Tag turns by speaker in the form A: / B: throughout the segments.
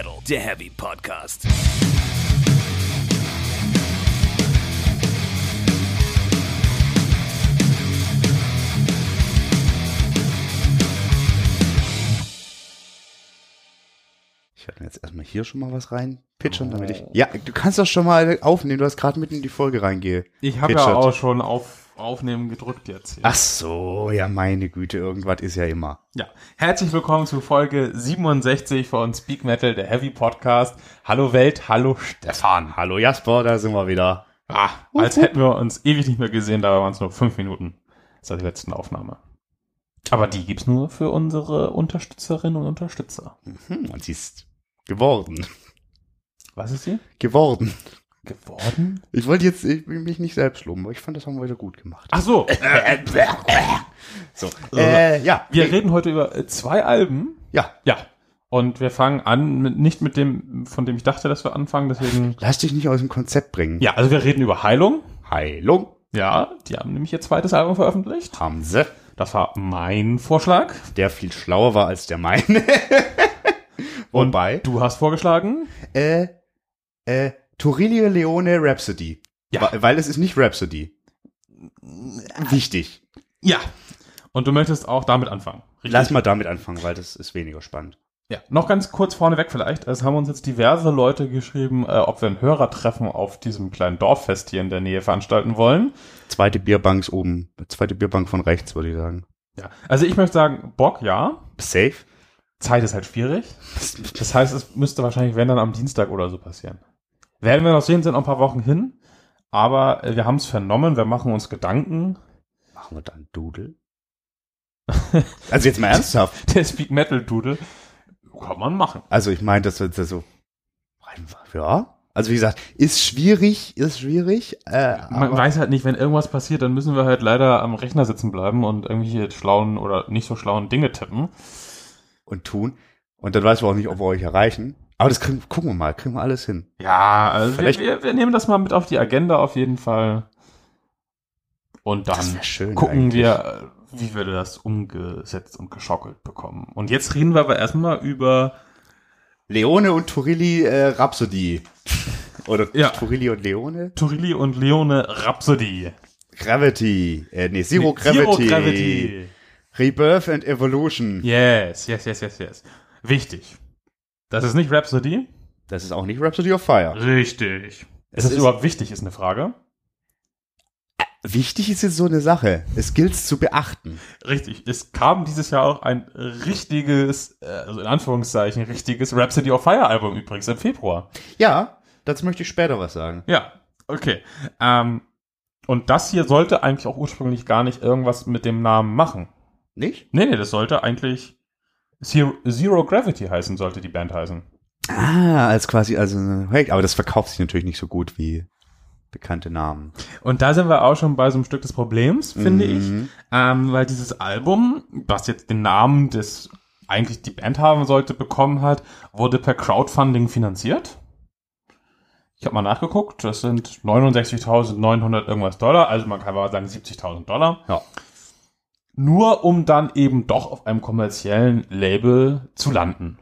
A: Metal, der Heavy Podcast.
B: Ich werde jetzt erstmal hier schon mal was rein pitchern, damit ich. Ja, du kannst doch schon mal aufnehmen, du hast gerade mitten in die Folge reingehe.
C: Ich habe ja auch schon auf Aufnehmen gedrückt jetzt. Hier.
B: Ach so, ja, meine Güte, irgendwas ist ja immer.
C: Ja, herzlich willkommen zu Folge 67 von Speak Metal, der Heavy Podcast. Hallo Welt, hallo Stefan.
B: Hallo Jasper, da sind wir wieder.
C: Ah, als hätten wir uns ewig nicht mehr gesehen, dabei waren es nur fünf Minuten seit der letzten Aufnahme. Aber die gibt's nur für unsere Unterstützerinnen und Unterstützer.
B: Hm, und sie ist geworden.
C: Was ist sie?
B: Geworden.
C: Geworden?
B: Ich wollte jetzt ich mich nicht selbst loben, aber ich fand, das haben wir wieder gut gemacht.
C: Ach so,
B: So, äh, ja.
C: wir reden heute über äh, zwei Alben.
B: Ja,
C: Ja. Und wir fangen an, mit, nicht mit dem, von dem ich dachte, dass wir anfangen, deswegen.
B: lass dich nicht aus dem Konzept bringen.
C: Ja, also wir reden über Heilung.
B: Heilung
C: Ja, die haben nämlich ihr zweites Album veröffentlicht.
B: haben sie,
C: Das war mein Vorschlag.
B: der viel schlauer war als der meine. Wobei,
C: Du hast vorgeschlagen.
B: äh, äh, Torilio Leone Rhapsody.
C: Ja.
B: Wa- Weil es ist nicht Rhapsody. Wichtig.
C: Ja. Und du möchtest auch damit anfangen. Richtig?
B: Lass mal damit anfangen, weil das ist weniger spannend.
C: Ja. Noch ganz kurz vorneweg vielleicht. Es haben uns jetzt diverse Leute geschrieben, äh, ob wir ein Hörertreffen auf diesem kleinen Dorffest hier in der Nähe veranstalten wollen.
B: Zweite Bierbank ist oben. Zweite Bierbank von rechts, würde ich sagen.
C: Ja. Also ich möchte sagen, Bock, ja.
B: Safe?
C: Zeit ist halt schwierig. Das heißt, es müsste wahrscheinlich, wenn dann am Dienstag oder so passieren. Werden wir noch sehen, sind noch ein paar Wochen hin. Aber äh, wir haben es vernommen, wir machen uns Gedanken.
B: Machen wir dann Doodle? also jetzt mal ernsthaft.
C: Der Speak Metal Doodle kann man machen.
B: Also ich meine, das wird so, ja. Also wie gesagt, ist schwierig, ist schwierig. Äh,
C: Man weiß halt nicht, wenn irgendwas passiert, dann müssen wir halt leider am Rechner sitzen bleiben und irgendwelche schlauen oder nicht so schlauen Dinge tippen.
B: und tun. Und dann weiß man auch nicht, ob wir euch erreichen. Aber das kriegen, gucken wir mal, kriegen wir alles hin.
C: Ja, also wir,
B: Vielleicht-
C: wir, wir nehmen das mal mit auf die Agenda auf jeden Fall. Und dann gucken
B: eigentlich.
C: wir, wie wir das umgesetzt und geschockelt bekommen. Und jetzt reden wir aber erstmal über
B: Leone und Turilli äh, Rhapsody. Oder
C: Ja.
B: Turilli und Leone?
C: Turilli und Leone Rhapsody.
B: Gravity. Äh, nee, Zero,
C: Nee,
B: Gravity.
C: Zero Gravity.
B: Rebirth and Evolution.
C: Yes, yes, yes, yes, yes. Wichtig. Das ist nicht Rhapsody.
B: Das ist auch nicht Rhapsody of Fire.
C: Richtig.
B: Es
C: Ist das überhaupt wichtig, ist eine Frage.
B: Wichtig ist jetzt so eine Sache. Es gilt zu beachten.
C: Richtig. Es kam dieses Jahr auch ein richtiges, äh, also in Anführungszeichen, richtiges Rhapsody of Fire Album übrigens im Februar.
B: Ja, dazu möchte ich später was sagen.
C: Ja, okay. Ähm, und das hier sollte eigentlich auch ursprünglich gar nicht irgendwas mit dem Namen machen.
B: Nicht?
C: Nee, nee, das sollte eigentlich Zero, Zero Gravity heißen, sollte die Band heißen.
B: Ah, als quasi, also, aber das verkauft sich natürlich nicht so gut wie bekannte Namen.
C: Und da sind wir auch schon bei so einem Stück des Problems, finde ich.
B: Mhm.
C: Ähm, weil dieses Album, was jetzt den Namen des eigentlich die Band haben sollte, bekommen hat, wurde per Crowdfunding finanziert. Ich habe mal nachgeguckt, das sind 69.900 irgendwas Dollar, also man kann mal sagen 70.000 Dollar.
B: Ja.
C: Nur um dann eben doch auf einem kommerziellen Label zu landen.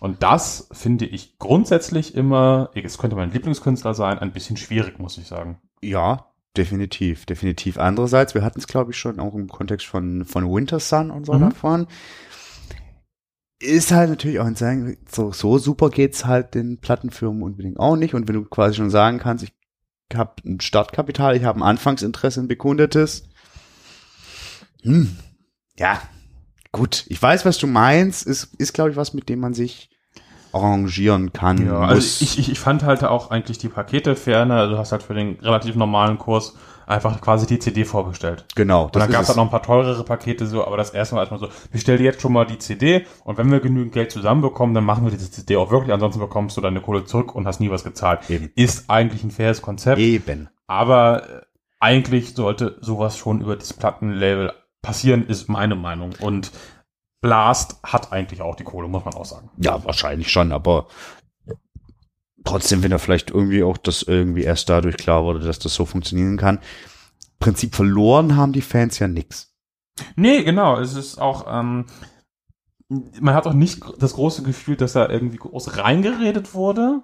C: Und das finde ich grundsätzlich immer, es könnte mein Lieblingskünstler sein, ein bisschen schwierig, muss ich sagen.
B: Ja, definitiv, definitiv. Andererseits, wir hatten es, glaube ich, schon auch im Kontext von, von Winter Sun und so
C: Mhm.
B: davon. Ist halt natürlich auch ein sagen, so, so super geht's halt den Plattenfirmen unbedingt auch nicht. Und wenn du quasi schon sagen kannst, ich habe ein Startkapital, ich habe ein Anfangsinteresse, ein bekundetes. Hm, ja, gut. Ich weiß, was du meinst. Ist, ist glaube ich, was, mit dem man sich arrangieren kann.
C: Ja, also ich, ich, ich fand halt auch eigentlich die Pakete fair, ne? Also du hast halt für den relativ normalen Kurs einfach quasi die CD vorbestellt.
B: genau.
C: Und dann gab
B: es.
C: es halt noch ein paar teurere Pakete so, aber das erste Mal erstmal so, bestell dir jetzt schon mal die CD und wenn wir genügend Geld zusammenbekommen, dann machen wir diese CD auch wirklich, ansonsten bekommst du deine Kohle zurück und hast nie was gezahlt.
B: Eben.
C: Ist eigentlich ein faires Konzept,
B: Eben.
C: aber äh, eigentlich sollte sowas schon über das Plattenlabel passieren, ist meine Meinung. Und Blast hat eigentlich auch die Kohle, muss man auch sagen.
B: Ja, wahrscheinlich schon, aber trotzdem, wenn er vielleicht irgendwie auch das irgendwie erst dadurch klar wurde, dass das so funktionieren kann. Prinzip verloren haben die Fans ja nix.
C: Nee, genau. Es ist auch, ähm, man hat auch nicht das große Gefühl, dass da irgendwie groß reingeredet wurde.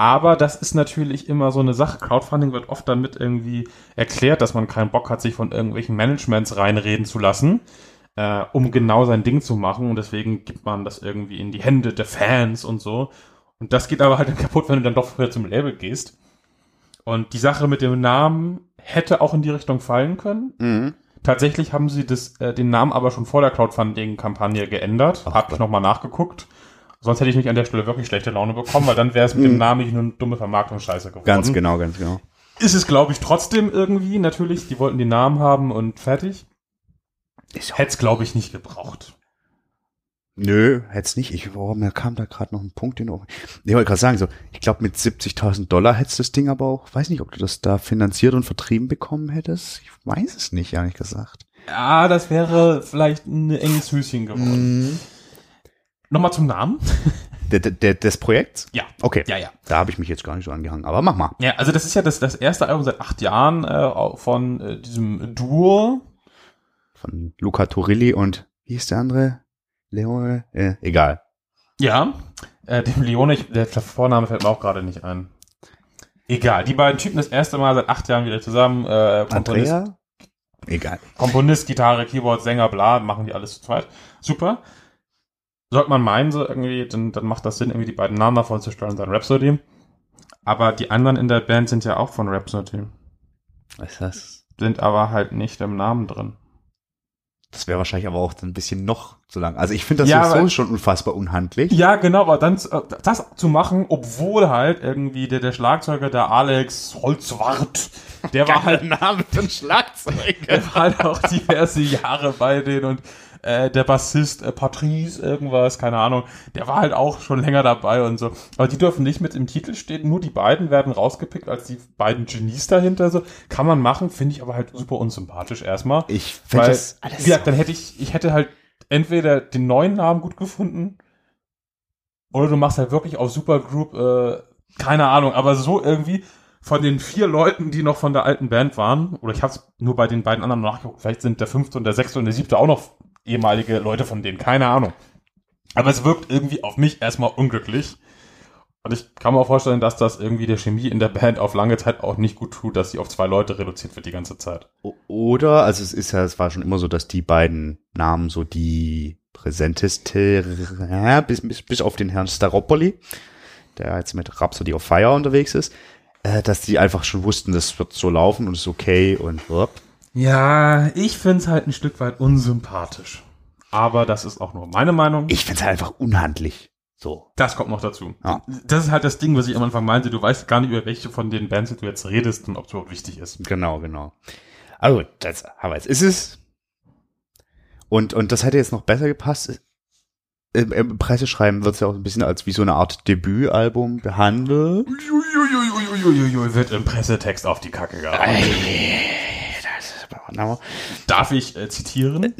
C: Aber das ist natürlich immer so eine Sache. Crowdfunding wird oft damit irgendwie erklärt, dass man keinen Bock hat, sich von irgendwelchen Managements reinreden zu lassen, äh, um genau sein Ding zu machen. Und deswegen gibt man das irgendwie in die Hände der Fans und so. Und das geht aber halt dann kaputt, wenn du dann doch früher zum Label gehst. Und die Sache mit dem Namen hätte auch in die Richtung fallen können.
B: Mhm.
C: Tatsächlich haben sie das, äh, den Namen aber schon vor der Crowdfunding-Kampagne geändert. Hab ich nochmal nachgeguckt. Sonst hätte ich nicht an der Stelle wirklich schlechte Laune bekommen, weil dann wäre es mit dem Namen nicht nur eine dumme Vermarktungsscheiße geworden.
B: Ganz genau, ganz genau.
C: Ist es, glaube ich, trotzdem irgendwie. Natürlich, die wollten den Namen haben und fertig. Hätte es, glaube ich, nicht gebraucht.
B: Nö, hätt's nicht. Ich, oh, mir kam da gerade noch ein Punkt in den Ohren. Ich wollte gerade sagen, so, ich glaube mit 70.000 Dollar hättest du das Ding aber auch, weiß nicht, ob du das da finanziert und vertrieben bekommen hättest. Ich weiß es nicht, ehrlich gesagt.
C: Ja, das wäre vielleicht ein enges Höschen geworden.
B: Mhm.
C: Nochmal zum Namen.
B: Der, der, der, des Projekts?
C: Ja.
B: Okay.
C: Ja, ja.
B: Da habe ich mich jetzt gar nicht so angehangen, aber mach mal.
C: Ja, also das ist ja das, das erste Album seit acht Jahren äh, von äh, diesem Duo.
B: Von Luca Turilli und, wie ist der andere? Leone? Äh, egal.
C: Ja, äh, dem Leone, ich, der Vorname fällt mir auch gerade nicht ein. Egal, die beiden Typen das erste Mal seit acht Jahren wieder zusammen. Äh, Komponist,
B: Andrea? Egal.
C: Komponist, Gitarre, Keyboard, Sänger, bla, machen die alles zu zweit. Super. Sollte man meinen, so irgendwie, dann, dann macht das Sinn, irgendwie die beiden Namen davon zu und dann Rhapsody. Aber die anderen in der Band sind ja auch von Rhapsody.
B: Was ist das?
C: Sind aber halt nicht im Namen drin.
B: Das wäre wahrscheinlich aber auch ein bisschen noch zu lang. Also ich finde das
C: Ja,
B: sowieso schon unfassbar unhandlich.
C: Ja, genau, aber dann äh, das zu machen, obwohl halt irgendwie der, der Schlagzeuger, der Alex Holzwart, der war halt,
B: Name für ein Schlagzeug.
C: der war halt auch diverse Jahre bei denen und äh, der Bassist äh, Patrice irgendwas, keine Ahnung, der war halt auch schon länger dabei und so. Aber die dürfen nicht mit im Titel stehen, nur die beiden werden rausgepickt als die beiden Genies dahinter. So kann man machen, finde ich aber halt super unsympathisch erstmal.
B: Ich finde das alles
C: wie gesagt, dann hätte ich, ich hätte halt entweder den neuen Namen gut gefunden oder du machst halt wirklich auf Supergroup, äh, keine Ahnung, aber so irgendwie von den vier Leuten, die noch von der alten Band waren, oder ich habe es nur bei den beiden anderen nachgeguckt, vielleicht sind der fünfte und der sechste und der siebte auch noch ehemalige Leute von denen, keine Ahnung. Aber es wirkt irgendwie auf mich erstmal unglücklich. Und ich kann mir auch vorstellen, dass das irgendwie der Chemie in der Band auf lange Zeit auch nicht gut tut, dass sie auf zwei Leute reduziert wird die ganze Zeit.
B: Oder, also es ist ja, es war schon immer so, dass die beiden Namen so die präsenteste, ja, bis, bis, bis auf den Herrn Staropoli, der jetzt mit Rhapsody of Fire unterwegs ist, äh, dass die einfach schon wussten, das wird so laufen und ist okay und wupp.
C: Ja, ich find's halt ein Stück weit unsympathisch. Aber das ist auch nur meine Meinung.
B: Ich find's halt einfach unhandlich. So.
C: das kommt noch dazu.
B: Ja.
C: Das ist halt das Ding, was ich am Anfang meinte. Du weißt gar nicht, über welche von den Bands du jetzt redest und ob es überhaupt wichtig ist.
B: Genau, genau. Also, das, aber jetzt ist es. Und, und das hätte jetzt noch besser gepasst. Im, im Presseschreiben wird es ja auch ein bisschen als wie so eine Art Debütalbum behandelt.
C: Uiuiuiuiuiui, wird im Pressetext auf die Kacke gehauen. Darf ich äh, zitieren?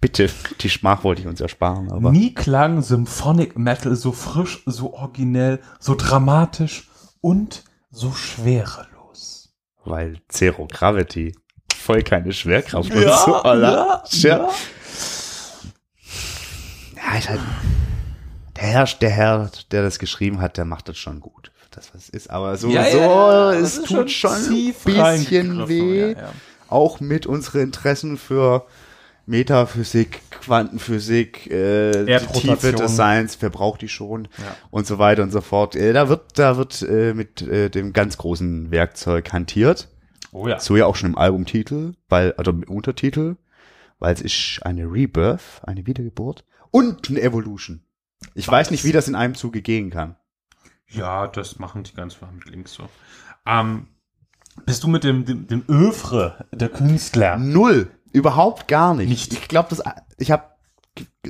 B: Bitte, die Schmach wollte ich uns ersparen, aber.
C: Nie klang Symphonic Metal so frisch, so originell, so dramatisch und so schwerelos.
B: Weil Zero Gravity voll keine Schwerkraft und so. Alter. Tja. Ja, ist halt. Der Herr, der Herr, der das geschrieben hat, der macht das schon gut. Das, was es ist. Aber so,
C: Ja,
B: so,
C: ja, ja,
B: es tut schon ein bisschen weh. Auch mit unseren Interessen für Metaphysik, Quantenphysik, äh. Tiefe des Seins, wer braucht die schon
C: Ja.
B: und so weiter und so fort. Äh, da wird, da wird äh, mit äh, dem ganz großen Werkzeug hantiert.
C: Oh ja.
B: So ja auch schon im Albumtitel, weil, also im Untertitel, weil es ist eine Rebirth, eine Wiedergeburt und eine Evolution. Ich weiß nicht, wie das in einem Zuge gehen kann.
C: Ja, das machen die ganz mit links so. Ähm, bist du mit dem, dem, dem Övre der Künstler?
B: Null. Überhaupt gar nicht.
C: Nicht.
B: Ich glaube, das, ich habe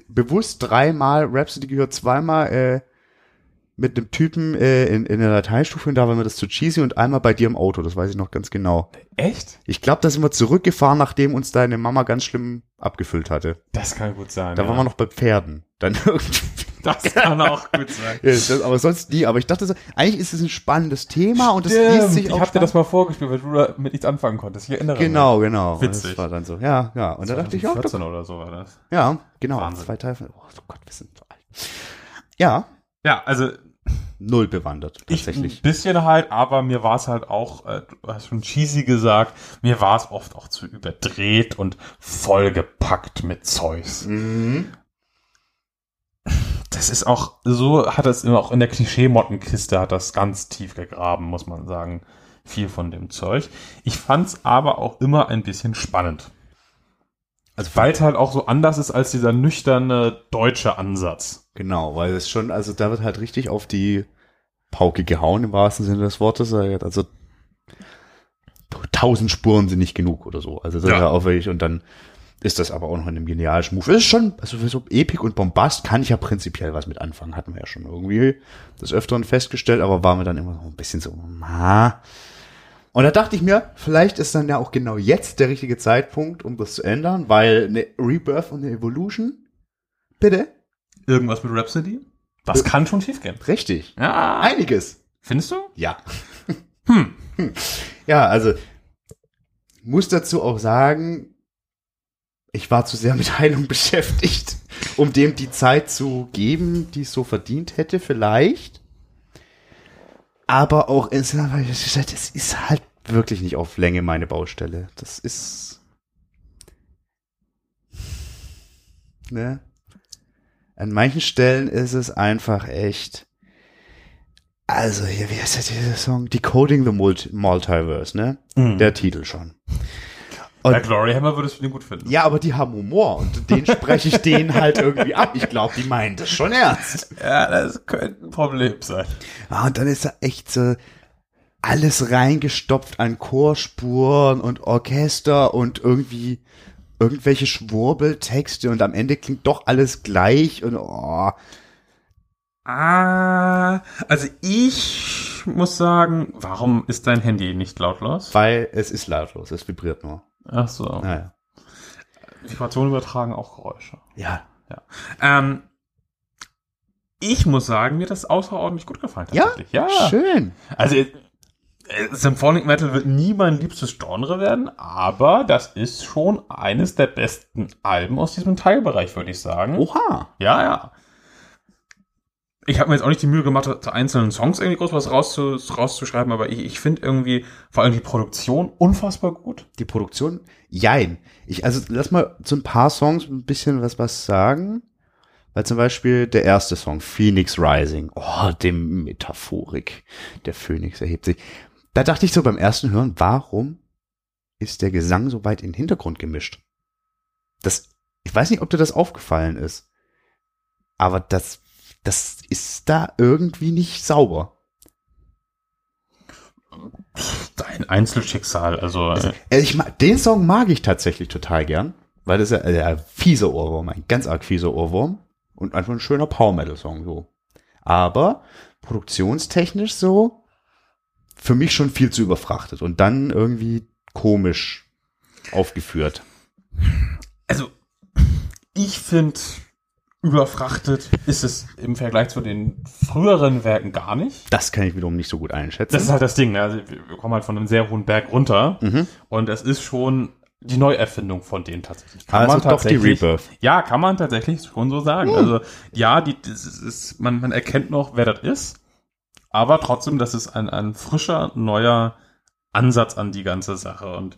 B: bewusst dreimal Rhapsody gehört, zweimal äh, mit einem Typen äh, in, in der Dateistufe und da war mir das zu cheesy und einmal bei dir im Auto, das weiß ich noch ganz genau.
C: Echt?
B: Ich glaube, da sind wir zurückgefahren, nachdem uns deine Mama ganz schlimm abgefüllt hatte.
C: Das kann gut sein.
B: Da
C: ja.
B: waren wir noch bei Pferden. Dann irgendwie.
C: Das kann auch gut sein.
B: Ja, das, aber sonst nie. Aber ich dachte so, eigentlich ist es ein spannendes Thema und das liest sich
C: ich
B: auch
C: hab dir das mal vorgespielt, weil du da mit nichts anfangen konntest. Ich erinnere
B: Genau, genau. Und
C: Witzig.
B: Das war dann so, ja, ja. Und da dachte ich, ja,
C: 14 oder so war das.
B: ja, genau.
C: Wahnsinn.
B: Zwei Teile. Oh Gott, wir sind so alt. Ja,
C: Ja, also
B: null bewandert,
C: ich
B: tatsächlich.
C: ein bisschen halt, aber mir war es halt auch, äh, du hast schon cheesy gesagt, mir war es oft auch zu überdreht und vollgepackt mit Zeugs.
B: Mhm.
C: Das ist auch, so hat es immer auch in der Klischee-Mottenkiste hat das ganz tief gegraben, muss man sagen. Viel von dem Zeug. Ich fand's aber auch immer ein bisschen spannend.
B: Also
C: Weil es halt auch so anders ist als dieser nüchterne deutsche Ansatz.
B: Genau, weil es schon, also da wird halt richtig auf die Pauke gehauen im wahrsten Sinne des Wortes. Also tausend Spuren sind nicht genug oder so. Also das
C: Ja.
B: ist ja auch wirklich, und dann ist das aber auch noch in einem genialen Move. Es ist schon, also für so Epik und Bombast kann ich ja prinzipiell was mit anfangen. Hatten wir ja schon irgendwie des Öfteren festgestellt, aber war mir dann immer so ein bisschen so, ma. Und da dachte ich mir, vielleicht ist dann ja auch genau jetzt der richtige Zeitpunkt, um das zu ändern, weil eine Rebirth und eine Evolution, bitte,
C: Irgendwas mit Rhapsody? Das kann schon schief gehen.
B: richtig,
C: Ja.
B: einiges.
C: Findest du?
B: Ja. Hm. Ja, also muss dazu auch sagen, ich war zu sehr mit Heilung beschäftigt, um dem die Zeit zu geben, die es so verdient hätte, vielleicht. Aber auch, es ist halt wirklich nicht auf Länge meine Baustelle. Das ist. Ne? An manchen Stellen ist es einfach echt. Also, hier, wie heißt der dieser Song? Decoding the Multi Multiverse, ne?
C: Mhm.
B: Der Titel schon.
C: Bei Glory Hammer würdest du den gut finden.
B: Ja, aber die haben Humor und den spreche ich denen halt irgendwie ab. Ich glaube, die meinen das schon ernst.
C: Ja, das könnte ein Problem sein.
B: Ah, und dann ist da echt so alles reingestopft an Chorspuren und Orchester und irgendwie irgendwelche Schwurbeltexte und am Ende klingt doch alles gleich und oh,
C: Ah, also ich muss sagen, warum ist dein Handy nicht lautlos?
B: weil es ist lautlos, es vibriert nur.
C: Ach so.
B: Naja.
C: Vibrationen übertragen auch Geräusche.
B: Ja.
C: Ähm, ich muss sagen, mir das außerordentlich gut gefallen.
B: Ja?
C: tatsächlich. ja.
B: Schön.
C: Also äh, Symphonic Metal wird nie mein liebstes Genre werden, aber das ist schon eines der besten Alben aus diesem Teilbereich, würde ich sagen.
B: Oha.
C: Ja, ja. Ich habe mir jetzt auch nicht die Mühe gemacht, zu einzelnen Songs irgendwie groß was rauszu, rauszuschreiben, aber ich, ich finde irgendwie vor allem die Produktion unfassbar gut.
B: Die Produktion, jein. Ich, also lass mal zu ein paar Songs ein bisschen was, was sagen. Weil zum Beispiel der erste Song, Phoenix Rising, oh, dem Metaphorik, der Phönix erhebt sich. Da dachte ich so beim ersten Hören, warum ist der Gesang so weit in den Hintergrund gemischt? Das, ich weiß nicht, ob dir das aufgefallen ist. Aber das, das ist da irgendwie nicht sauber.
C: Dein Einzelschicksal, also äh,
B: Äh, Ich den Song mag ich tatsächlich total gern, weil das ist ja äh, ein fieser Ohrwurm, ein ganz arg fieser Ohrwurm und einfach ein schöner Power Metal Song so. Aber produktionstechnisch so für mich schon viel zu überfrachtet und dann irgendwie komisch aufgeführt.
C: also ich finde überfrachtet ist es im Vergleich zu den früheren Werken gar nicht.
B: Das kann ich wiederum nicht so gut einschätzen.
C: Das ist halt das Ding, ne? also wir kommen halt von einem sehr hohen Berg runter
B: Mhm.
C: und es ist schon die Neuerfindung von denen tatsächlich.
B: Also doch die
C: tatsächlich-
B: Rebirth.
C: Ja, kann man tatsächlich schon so sagen.
B: Hm.
C: Also ja, die, das ist, man, man erkennt noch, wer das ist, aber trotzdem, das ist ein, ein frischer, neuer Ansatz an die ganze Sache und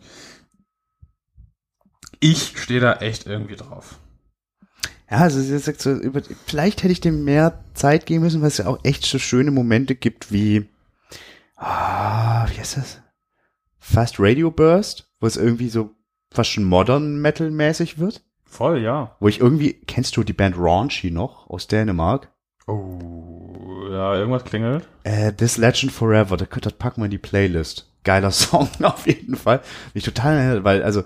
C: ich stehe da echt irgendwie drauf.
B: Ja, also sie sagt so, über, vielleicht hätte ich dem mehr Zeit geben müssen, weil es ja auch echt so schöne Momente gibt wie, ah, wie heißt das? Fast Radio Burst, wo es irgendwie so fast schon modern Metal mäßig wird.
C: Voll, ja.
B: Wo ich irgendwie, kennst du die Band Raunchy noch aus Dänemark?
C: Oh, ja, irgendwas klingelt.
B: Äh, This Legend Forever, das, das packen wir in die Playlist. Geiler Song auf jeden Fall. Mich total, weil, also,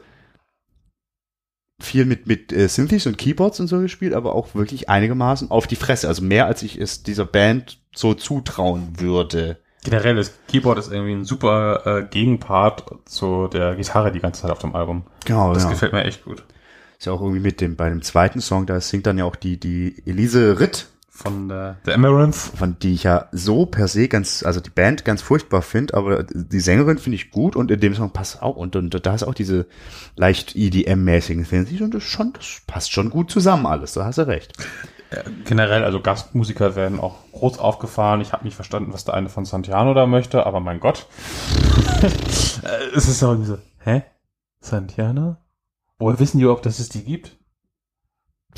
B: viel mit, mit äh, Synthes und Keyboards und so gespielt, aber auch wirklich einigermaßen auf die Fresse. Also mehr, als ich es dieser Band so zutrauen würde.
C: Generell, das Keyboard ist irgendwie ein super äh, Gegenpart zu der Gitarre die ganze Zeit auf dem Album.
B: Genau,
C: Das
B: ja.
C: gefällt mir echt gut.
B: Ist ja auch irgendwie mit dem, bei dem zweiten Song, da singt dann ja auch die, die Elise Ritt
C: von der, der Amaranth.
B: von die ich ja so per se ganz, also die Band ganz furchtbar finde, aber die Sängerin finde ich gut und in dem Song passt auch und, und da ist auch diese leicht EDM-mäßigen Things und das schon, das passt schon gut zusammen alles, da hast du recht.
C: Generell, also Gastmusiker werden auch groß aufgefahren. Ich habe nicht verstanden, was der eine von Santiano da möchte, aber mein Gott. Äh, es ist auch irgendwie so, hä? Santiano? Woher wissen die überhaupt, dass es die gibt?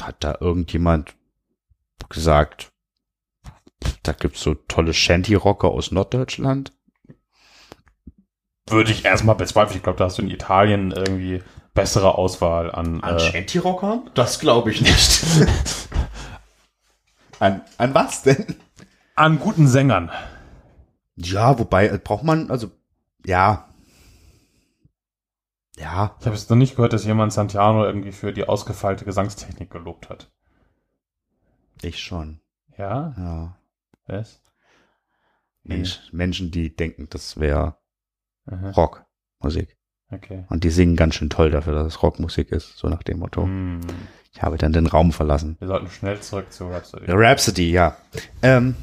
B: Hat da irgendjemand gesagt, da gibt's so tolle Shanty-Rocker aus Norddeutschland?
C: Würde ich erstmal bezweifeln. Ich glaube, da hast du in Italien irgendwie bessere Auswahl an. äh,
B: Shanty-Rockern? Das glaube ich nicht. an, an was denn?
C: an guten Sängern.
B: Ja, wobei, äh, braucht man, also, ja. Ja,
C: Ich habe jetzt noch nicht gehört, dass jemand Santiano irgendwie für die ausgefeilte Gesangstechnik gelobt hat.
B: Ich schon.
C: Ja?
B: Ja.
C: Was?
B: Mensch, Menschen, die denken, das wäre. Rockmusik.
C: Okay.
B: Und die singen ganz schön toll dafür, dass es Rockmusik ist, so nach dem Motto.
C: Hm.
B: Ich habe dann den Raum verlassen.
C: Wir sollten schnell zurück zu Rhapsody.
B: Rhapsody, ja. Ähm,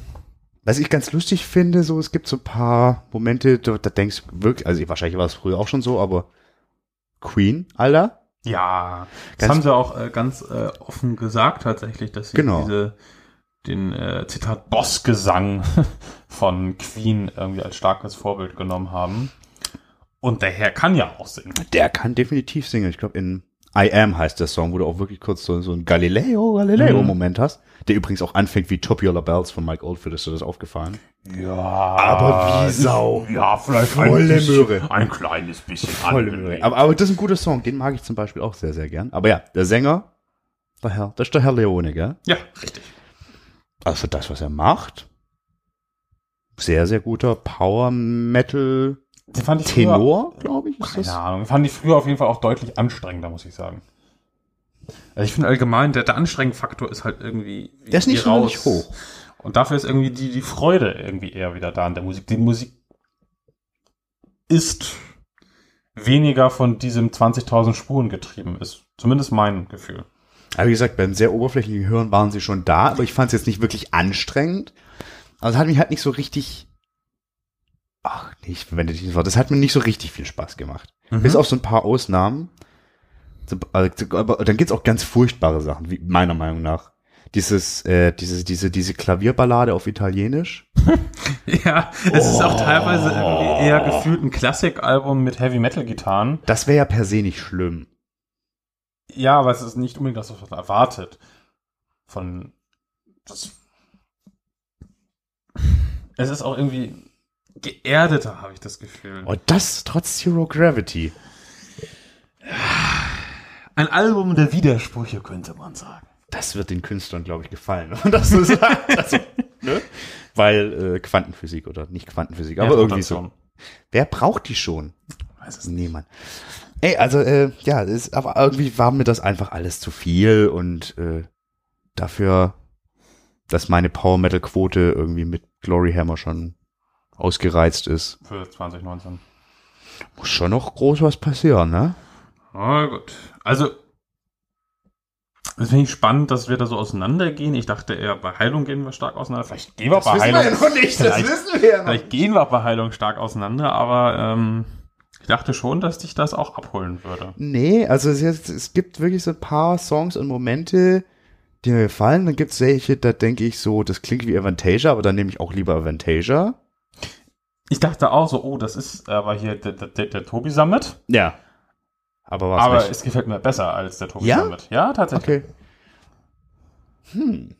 B: was ich ganz lustig finde, so, es gibt so ein paar Momente, da, da denkst du wirklich, also wahrscheinlich war es früher auch schon so, aber Queen, Alter,
C: Ja, das
B: Ganz-
C: haben sie auch äh, ganz äh, offen gesagt tatsächlich, dass sie
B: Genau.
C: diese den äh, Zitat Bossgesang von Queen irgendwie als starkes Vorbild genommen haben. Und der Herr kann ja auch singen.
B: der kann definitiv singen. Ich glaube, in I Am heißt der Song, wo du auch wirklich kurz so, so ein Galileo, Galileo-Moment hast, der übrigens auch anfängt wie Tubular Bells von Mike Oldfield, ist dir das aufgefallen?
C: Ja,
B: Aber wie Sau.
C: Ja, vielleicht
B: Volle
C: ein bisschen,
B: Möhre.
C: Ein kleines bisschen.
B: Volle. Möhre. Aber, aber das ist ein guter Song, den mag ich zum Beispiel auch sehr, sehr gern. Aber ja, der Sänger, der Herr, das ist der Herr Leone, gell?
C: Ja, richtig.
B: Also das, was er macht, sehr, sehr guter
C: ich früher-
B: Tenor, glaube ich.
C: Keine
B: das?
C: Ahnung. Fand ich früher auf jeden Fall auch deutlich anstrengender, muss ich sagen. Also ich finde allgemein, der, der Anstrengungsfaktor ist halt irgendwie.
B: Der ist nicht sonderlich hoch.
C: Und dafür ist irgendwie die, die Freude irgendwie eher wieder da an der Musik. Die Musik ist weniger von diesem 20.000 Spuren getrieben ist. Zumindest mein Gefühl.
B: Aber wie gesagt, beim sehr oberflächlichen Hören waren sie schon da, aber ich fand es jetzt nicht wirklich anstrengend. Also es hat mich halt nicht so richtig. Ach, nee, ich verwende dieses Wort. Das hat mir nicht so richtig viel Spaß gemacht.
C: Mhm.
B: Bis auf so ein paar Ausnahmen. So, also, Aber dann gibt's auch ganz furchtbare Sachen, wie meiner Meinung nach. Dieses, äh, diese, diese, diese Klavierballade auf Italienisch.
C: Ja, es ist auch teilweise irgendwie eher gefühlt ein Klassikalbum mit Heavy Metal Gitarren.
B: Das wäre ja per se nicht schlimm.
C: Ja, aber es ist nicht unbedingt das, was man erwartet. Von das. Es ist auch irgendwie geerdeter, habe ich das Gefühl.
B: Und das trotz Zero Gravity.
C: Ein Album der Widersprüche, könnte man sagen.
B: Das wird den Künstlern, glaube ich, gefallen, wenn man das so sagt. Also, ne? Weil äh, Quantenphysik oder nicht Quantenphysik, aber irgendwie so. Wer braucht die schon?
C: Weiß es
B: Niemand. Ey, also äh, ja, ist, aber irgendwie war mir das einfach alles zu viel und äh, dafür, dass meine Power Metal Quote irgendwie mit Glory Hammer schon ausgereizt ist,
C: Für 2019.
B: muss schon noch groß was passieren, ne?
C: Na gut. Also, das finde ich spannend, dass wir da so auseinandergehen. Ich dachte eher, bei Heilung gehen wir stark auseinander. Vielleicht gehen wir bei Heilung.
B: nicht,
C: Vielleicht-
B: wissen wir ja
C: Vielleicht gehen wir bei Heilung stark auseinander, aber ähm, ich dachte schon, dass dich das auch abholen würde.
B: Nee, also es, es gibt wirklich so ein paar Songs und Momente, die mir gefallen. Dann gibt es welche, da denke ich so, das klingt wie Avantasia, aber dann nehme ich auch lieber Avantasia.
C: Ich dachte auch so, oh, das ist aber hier der, der, der, der Tobi Summit.
B: Ja. Aber was
C: Aber es gefällt mir besser als der Tobi
B: Ja?
C: Summit. Ja, tatsächlich.
B: Okay. Hm.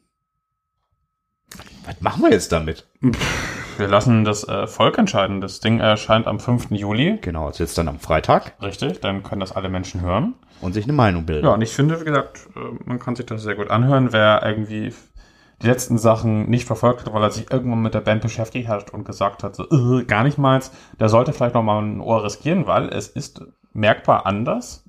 B: Was machen wir jetzt damit?
C: Wir lassen das äh, Volk entscheiden. Das Ding erscheint am 5. Juli.
B: Genau, also jetzt dann am Freitag
C: Richtig, dann können das alle Menschen hören.
B: und sich eine Meinung bilden.
C: Ja, und ich finde, wie gesagt, äh, man kann sich das sehr gut anhören. Wer irgendwie die letzten Sachen nicht verfolgt hat, weil er sich irgendwann mit der Band beschäftigt hat und gesagt hat, so, äh, gar nicht mal, der sollte vielleicht noch mal ein Ohr riskieren, weil es ist merkbar anders.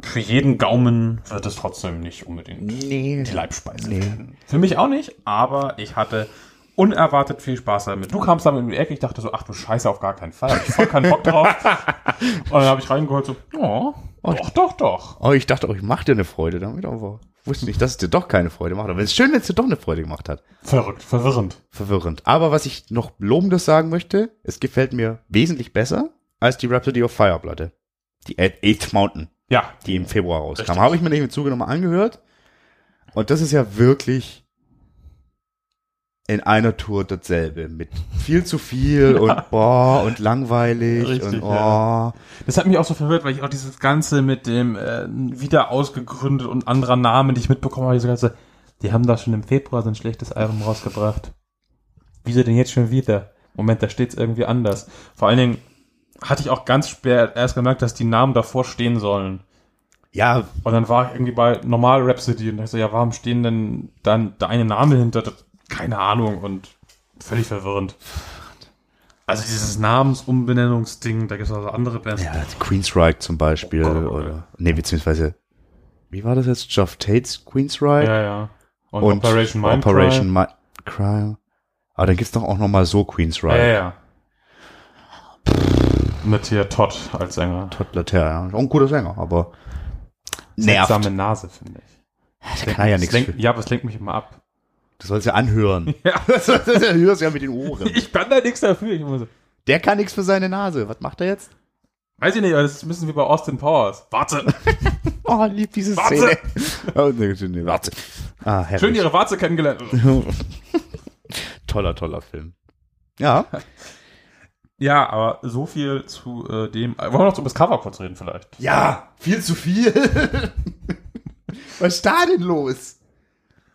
C: Für jeden Gaumen wird es trotzdem nicht unbedingt
B: Nee.
C: die Leibspeise
B: Nee.
C: werden. Für mich auch nicht, aber ich hatte unerwartet viel Spaß damit. Du kamst damit in die Ecke, ich dachte so, ach du Scheiße, auf gar keinen Fall. Hab ich voll keinen Bock drauf. und dann habe ich reingehört so, oh,
B: Oh,
C: Doch, doch, doch.
B: oh, ich dachte auch, ich mach dir eine Freude damit, aber wusste nicht, dass es dir doch keine Freude macht. Aber es ist schön, wenn es dir doch eine Freude gemacht hat.
C: Verrückt, verwirrend.
B: Verwirrend. Aber was ich noch lobendes sagen möchte, es gefällt mir wesentlich besser als die Rhapsody of Fire Platte. Die Eighth Mountain,
C: Ja,
B: die im Februar rauskam. Habe ich mir nicht im Zuge nochmal angehört. Und das ist ja wirklich in einer Tour dasselbe. Mit viel zu viel und boah und langweilig
C: Richtig,
B: und oh.
C: ja. Das hat mich auch so verwirrt, weil ich auch dieses Ganze mit dem äh, wieder ausgegründet und anderer Namen, die ich mitbekommen habe, diese ganze, die haben da schon im Februar so ein schlechtes Album rausgebracht. Wieso denn jetzt schon wieder? Moment, da steht's irgendwie anders. Vor allen Dingen hatte ich auch ganz spät erst gemerkt, dass die Namen davor stehen sollen.
B: Ja,
C: Und dann war ich irgendwie bei Normal Rhapsody und dachte so, ja, warum stehen denn dann deine Namen hinter? Keine Ahnung und völlig verwirrend. Also dieses Namensumbenennungsding, da gibt es also andere Bands.
B: ja Queensryche zum Beispiel
C: Oh Gott, oh Gott.
B: oder nee, beziehungsweise wie war das jetzt? Geoff Tates Queensryche
C: Ja, ja. Und,
B: und
C: Operation Mindcrime.
B: Operation Mi- Crime. Aber dann gibt's doch auch noch mal so Queensryche.
C: Ja, ja, ja. Mit hier Todd als Sänger.
B: Todd Later, ja. Auch ein guter Sänger, aber nervt.
C: Seltsame Nase, finde ich.
B: Da kann er ja
C: Das
B: nichts
C: lenkt-. Ja, aber es lenkt mich immer ab.
B: Du sollst ja anhören.
C: Ja.
B: du hörst ja mit den Ohren.
C: Ich kann da nichts dafür. Muss,
B: Der kann nichts für seine Nase. Was macht er jetzt?
C: weiß ich nicht, aber das bisschen wie bei Austin Powers. Warte.
B: Oh, lieb diese
C: Warte.
B: Szene. Oh, nee, nee, warte. Ah, herrlich.
C: Schön ihre Warze kennengelernt.
B: toller, toller Film. Ja.
C: Ja, aber so viel zu äh, dem. Wollen wir noch über das Cover kurz reden vielleicht?
B: Ja, viel zu viel. Was ist da denn los?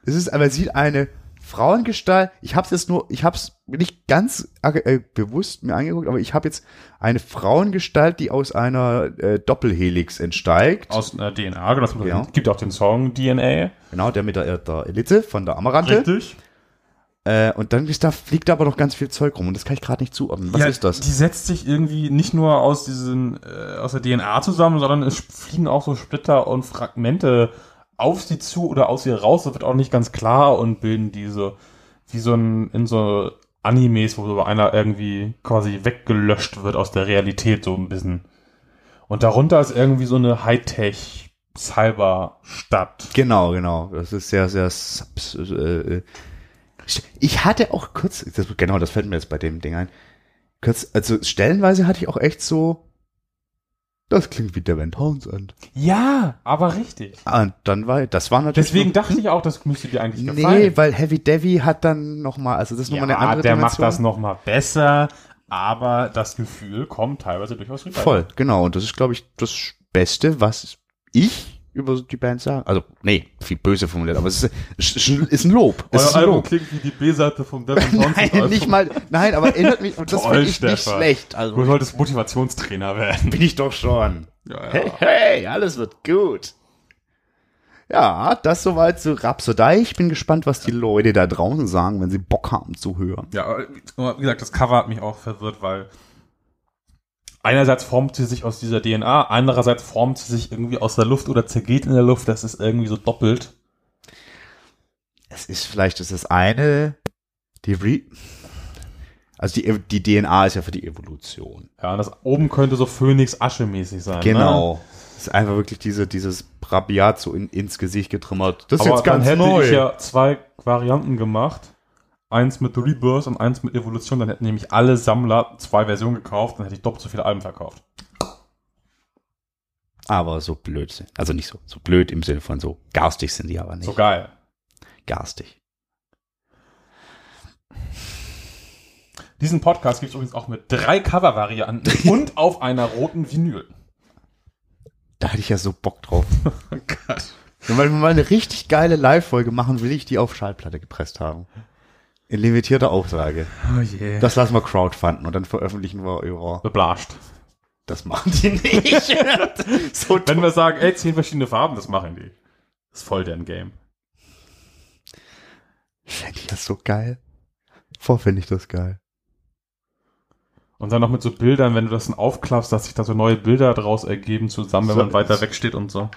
B: Es ist, aber sieht eine Frauengestalt. Ich hab's jetzt nur, ich hab's nicht ganz äh, bewusst mir angeguckt, aber ich habe jetzt eine Frauengestalt, die aus einer äh, Doppelhelix entsteigt.
C: Aus äh, DNA, genau. Das
B: Ja.
C: gibt auch den Song DNA.
B: Genau, der mit der, der Elite von der Amarante.
C: Richtig.
B: Äh, und dann ist da, fliegt da aber noch ganz viel Zeug rum und das kann ich gerade nicht zuordnen. Was
C: ja,
B: ist das?
C: Die setzt sich irgendwie nicht nur aus diesen, äh, aus der DNA zusammen, sondern es fliegen auch so Splitter und Fragmente auf sie zu oder aus ihr raus. Das wird auch nicht ganz klar und bilden diese, wie so ein, in so Animes, wo so einer irgendwie quasi weggelöscht wird aus der Realität, so ein bisschen. Und darunter ist irgendwie so eine Hightech Cyberstadt.
B: Genau, genau. Das ist sehr, sehr. Äh, äh. Ich hatte auch kurz, das, genau, das fällt mir jetzt bei dem Ding ein. Kurz, also stellenweise hatte ich auch echt so. Das klingt wie Devin Townsend.
C: Ja, aber richtig.
B: Ah, und dann war, das war natürlich.
C: Deswegen
B: noch,
C: dachte ich auch, das müsste dir eigentlich gefallen.
B: Nee, weil Heavy Devi hat dann noch mal, also das ist noch mal eine andere
C: der macht
B: Dimension.
C: das noch mal besser, aber das Gefühl kommt teilweise durchaus rüber.
B: Voll, genau. Und das ist, glaube ich, das Beste, was ich über die Band sage. Also, nee, viel böse formuliert, aber es ist, ist, ein Lob. Es
C: Euer
B: ist ein
C: Album
B: Lob.
C: klingt wie die B-Seite vom Devin Townsend.
B: Nein, nicht mal, nein, aber erinnert mich, und das
C: Toll,
B: finde ich nicht
C: Stefan.
B: schlecht.
C: Du
B: Also,
C: solltest Motivationstrainer werden.
B: bin ich doch schon.
C: Ja,
B: Hey, hey, alles wird gut. Ja, das soweit zu Rhapsodie. Ich bin gespannt, was die Leute da draußen sagen, wenn sie Bock haben zu hören.
C: Ja, wie gesagt, das Cover hat mich auch verwirrt, weil einerseits formt sie sich aus dieser DNA, andererseits formt sie sich irgendwie aus der Luft oder zergeht in der Luft. Das ist irgendwie so doppelt.
B: Es ist vielleicht, ist eine, die Re also die, die DNA ist ja für die Evolution.
C: Ja, und das oben könnte so Phönix-Asche-mäßig sein. Ne?
B: Genau. Es ist einfach wirklich diese, dieses Brabiat so in, ins Gesicht getrimmert. Das ist
C: Aber
B: jetzt
C: dann
B: ganz
C: hätte
B: neu.
C: ich ja zwei Varianten gemacht. Eins mit Rebirth und eins mit Evolution. Dann hätten nämlich alle Sammler zwei Versionen gekauft. Dann hätte ich doppelt so viele Alben verkauft.
B: aber so blöd sind. Also nicht so, so blöd im Sinne von so garstig sind die aber nicht.
C: So geil.
B: garstig.
C: Diesen Podcast gibt es übrigens auch mit drei Cover-Varianten und auf einer roten Vinyl.
B: Da hätte ich ja so Bock drauf. Und weil wir mal eine richtig geile Live-Folge machen, will ich die auf Schallplatte gepresst haben. In limitierter Auflage.
C: Oh je.
B: Das lassen wir crowdfunden und dann veröffentlichen wir ihre.
C: Beblascht.
B: Das machen die nicht. so
C: Wenn wir sagen, ey, zehn verschiedene Farben, das machen die. Das ist voll deren Game.
B: Fände ich das so geil. Vor finde ich das geil.
C: Und dann noch mit so Bildern, wenn du das dann aufklappst, dass sich da so neue Bilder draus ergeben zusammen, wenn
B: So
C: man weiter
B: ist-
C: weg steht und so.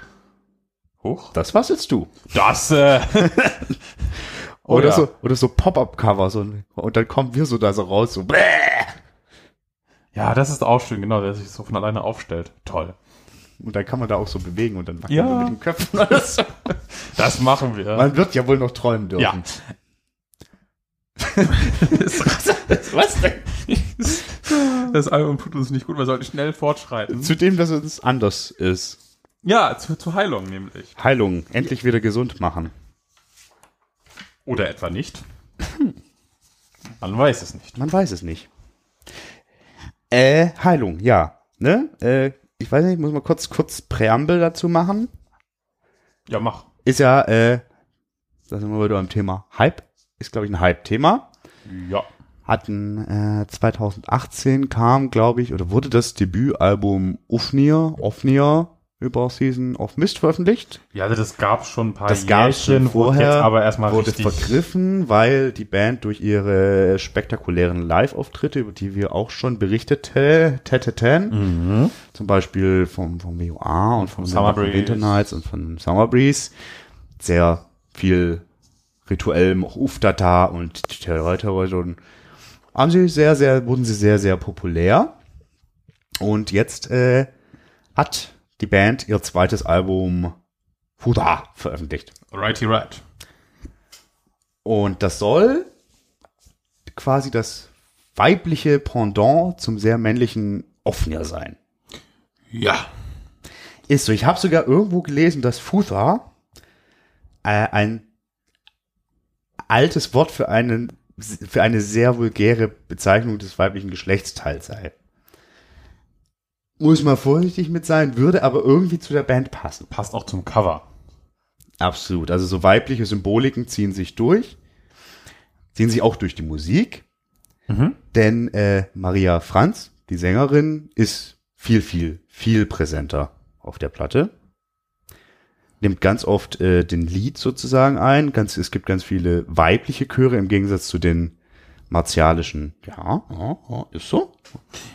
C: Hoch.
B: Das was jetzt du.
C: Das, äh, Oh
B: oder
C: ja.
B: so, oder so Pop-Up-Cover, so, und dann kommen wir so da so raus, so, bäh.
C: ja, das ist auch schön, genau, der sich so von alleine aufstellt. Toll.
B: Und dann kann man da auch so bewegen und dann wackeln
C: Ja.
B: wir mit den Köpfen. Alles.
C: Das machen wir.
B: Man wird ja wohl noch träumen dürfen.
C: Ja.
B: Was denn?
C: Das Album tut uns nicht gut, wir sollten schnell fortschreiten.
B: Zudem, dass es anders ist.
C: Ja, zu, zu Heilung nämlich.
B: Heilung, endlich wieder gesund machen.
C: Oder etwa nicht. Man weiß es nicht.
B: Man weiß es nicht. Äh, Heilung, ja. Ne? Äh, ich weiß nicht, ich muss mal kurz, kurz Präambel dazu machen.
C: Ja, mach.
B: Ist ja, äh, da sind wir wieder beim Thema Hype. Ist, glaube ich, ein Hype-Thema.
C: Ja.
B: Hatten, äh, 2018 kam, glaube ich, oder wurde das Debütalbum Ufnir, Ofnir über Season of Mist veröffentlicht.
C: Ja, also das gab schon ein paar
B: Das
C: Jährchen,
B: vorher,
C: jetzt aber erstmal
B: wurde vergriffen, weil die Band durch ihre spektakulären Live-Auftritte, über die wir auch schon berichtete, täteten,
C: Mhm.
B: zum Beispiel vom, vom WOA und vom
C: Summer Breeze.
B: Winter Nights und von Summer Breeze, sehr viel rituellem Ufdata und Terror und haben sie sehr, sehr, wurden sie sehr, sehr populär. Und jetzt äh, hat die Band ihr zweites Album Fuda veröffentlicht.
C: Righty right.
B: Und das soll quasi das weibliche Pendant zum sehr männlichen Offner sein.
C: Ja.
B: Ist so. Ich habe sogar irgendwo gelesen, dass Futha äh, ein altes Wort für einen für eine sehr vulgäre Bezeichnung des weiblichen Geschlechtsteils sei. Muss man vorsichtig mit sein, würde aber irgendwie zu der Band passen.
C: Passt auch zum Cover.
B: Absolut. Also so weibliche Symboliken ziehen sich durch, ziehen sich auch durch die Musik.
C: Mhm.
B: Denn äh, Maria Franz, die Sängerin, ist viel, viel, viel präsenter auf der Platte. Nimmt ganz oft äh, den Lied sozusagen ein. Ganz, es gibt ganz viele weibliche Chöre im Gegensatz zu den martialischen. Ja, ja, ja ist so.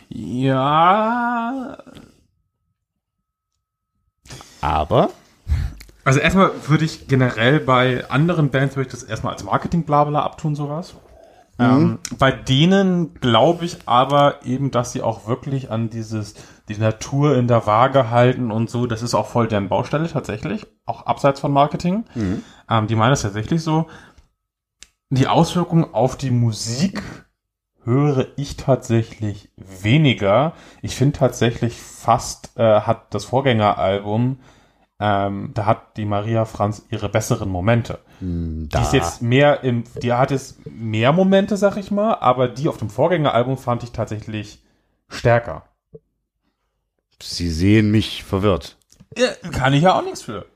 C: Ja.
B: Aber
C: Also erstmal würde ich generell bei anderen Bands würde ich das erstmal als Marketing-Blabla abtun, sowas. Ähm, bei denen glaube ich aber eben, dass sie auch wirklich an dieses, die Natur in der Waage halten und so. Das ist auch voll deren Baustelle tatsächlich. Auch abseits von Marketing. Ähm, die meinen das tatsächlich so. Die Auswirkungen auf die Musik höre ich tatsächlich weniger. Ich finde tatsächlich fast äh, hat das Vorgängeralbum, ähm, da hat die Maria Franz ihre besseren Momente.
B: mh,
C: Die ist jetzt mehr im, die hat jetzt mehr Momente, sag ich mal, aber die auf dem Vorgängeralbum fand ich tatsächlich stärker.
B: sie sehen mich verwirrt.
C: Ja, kann ich ja auch nichts für.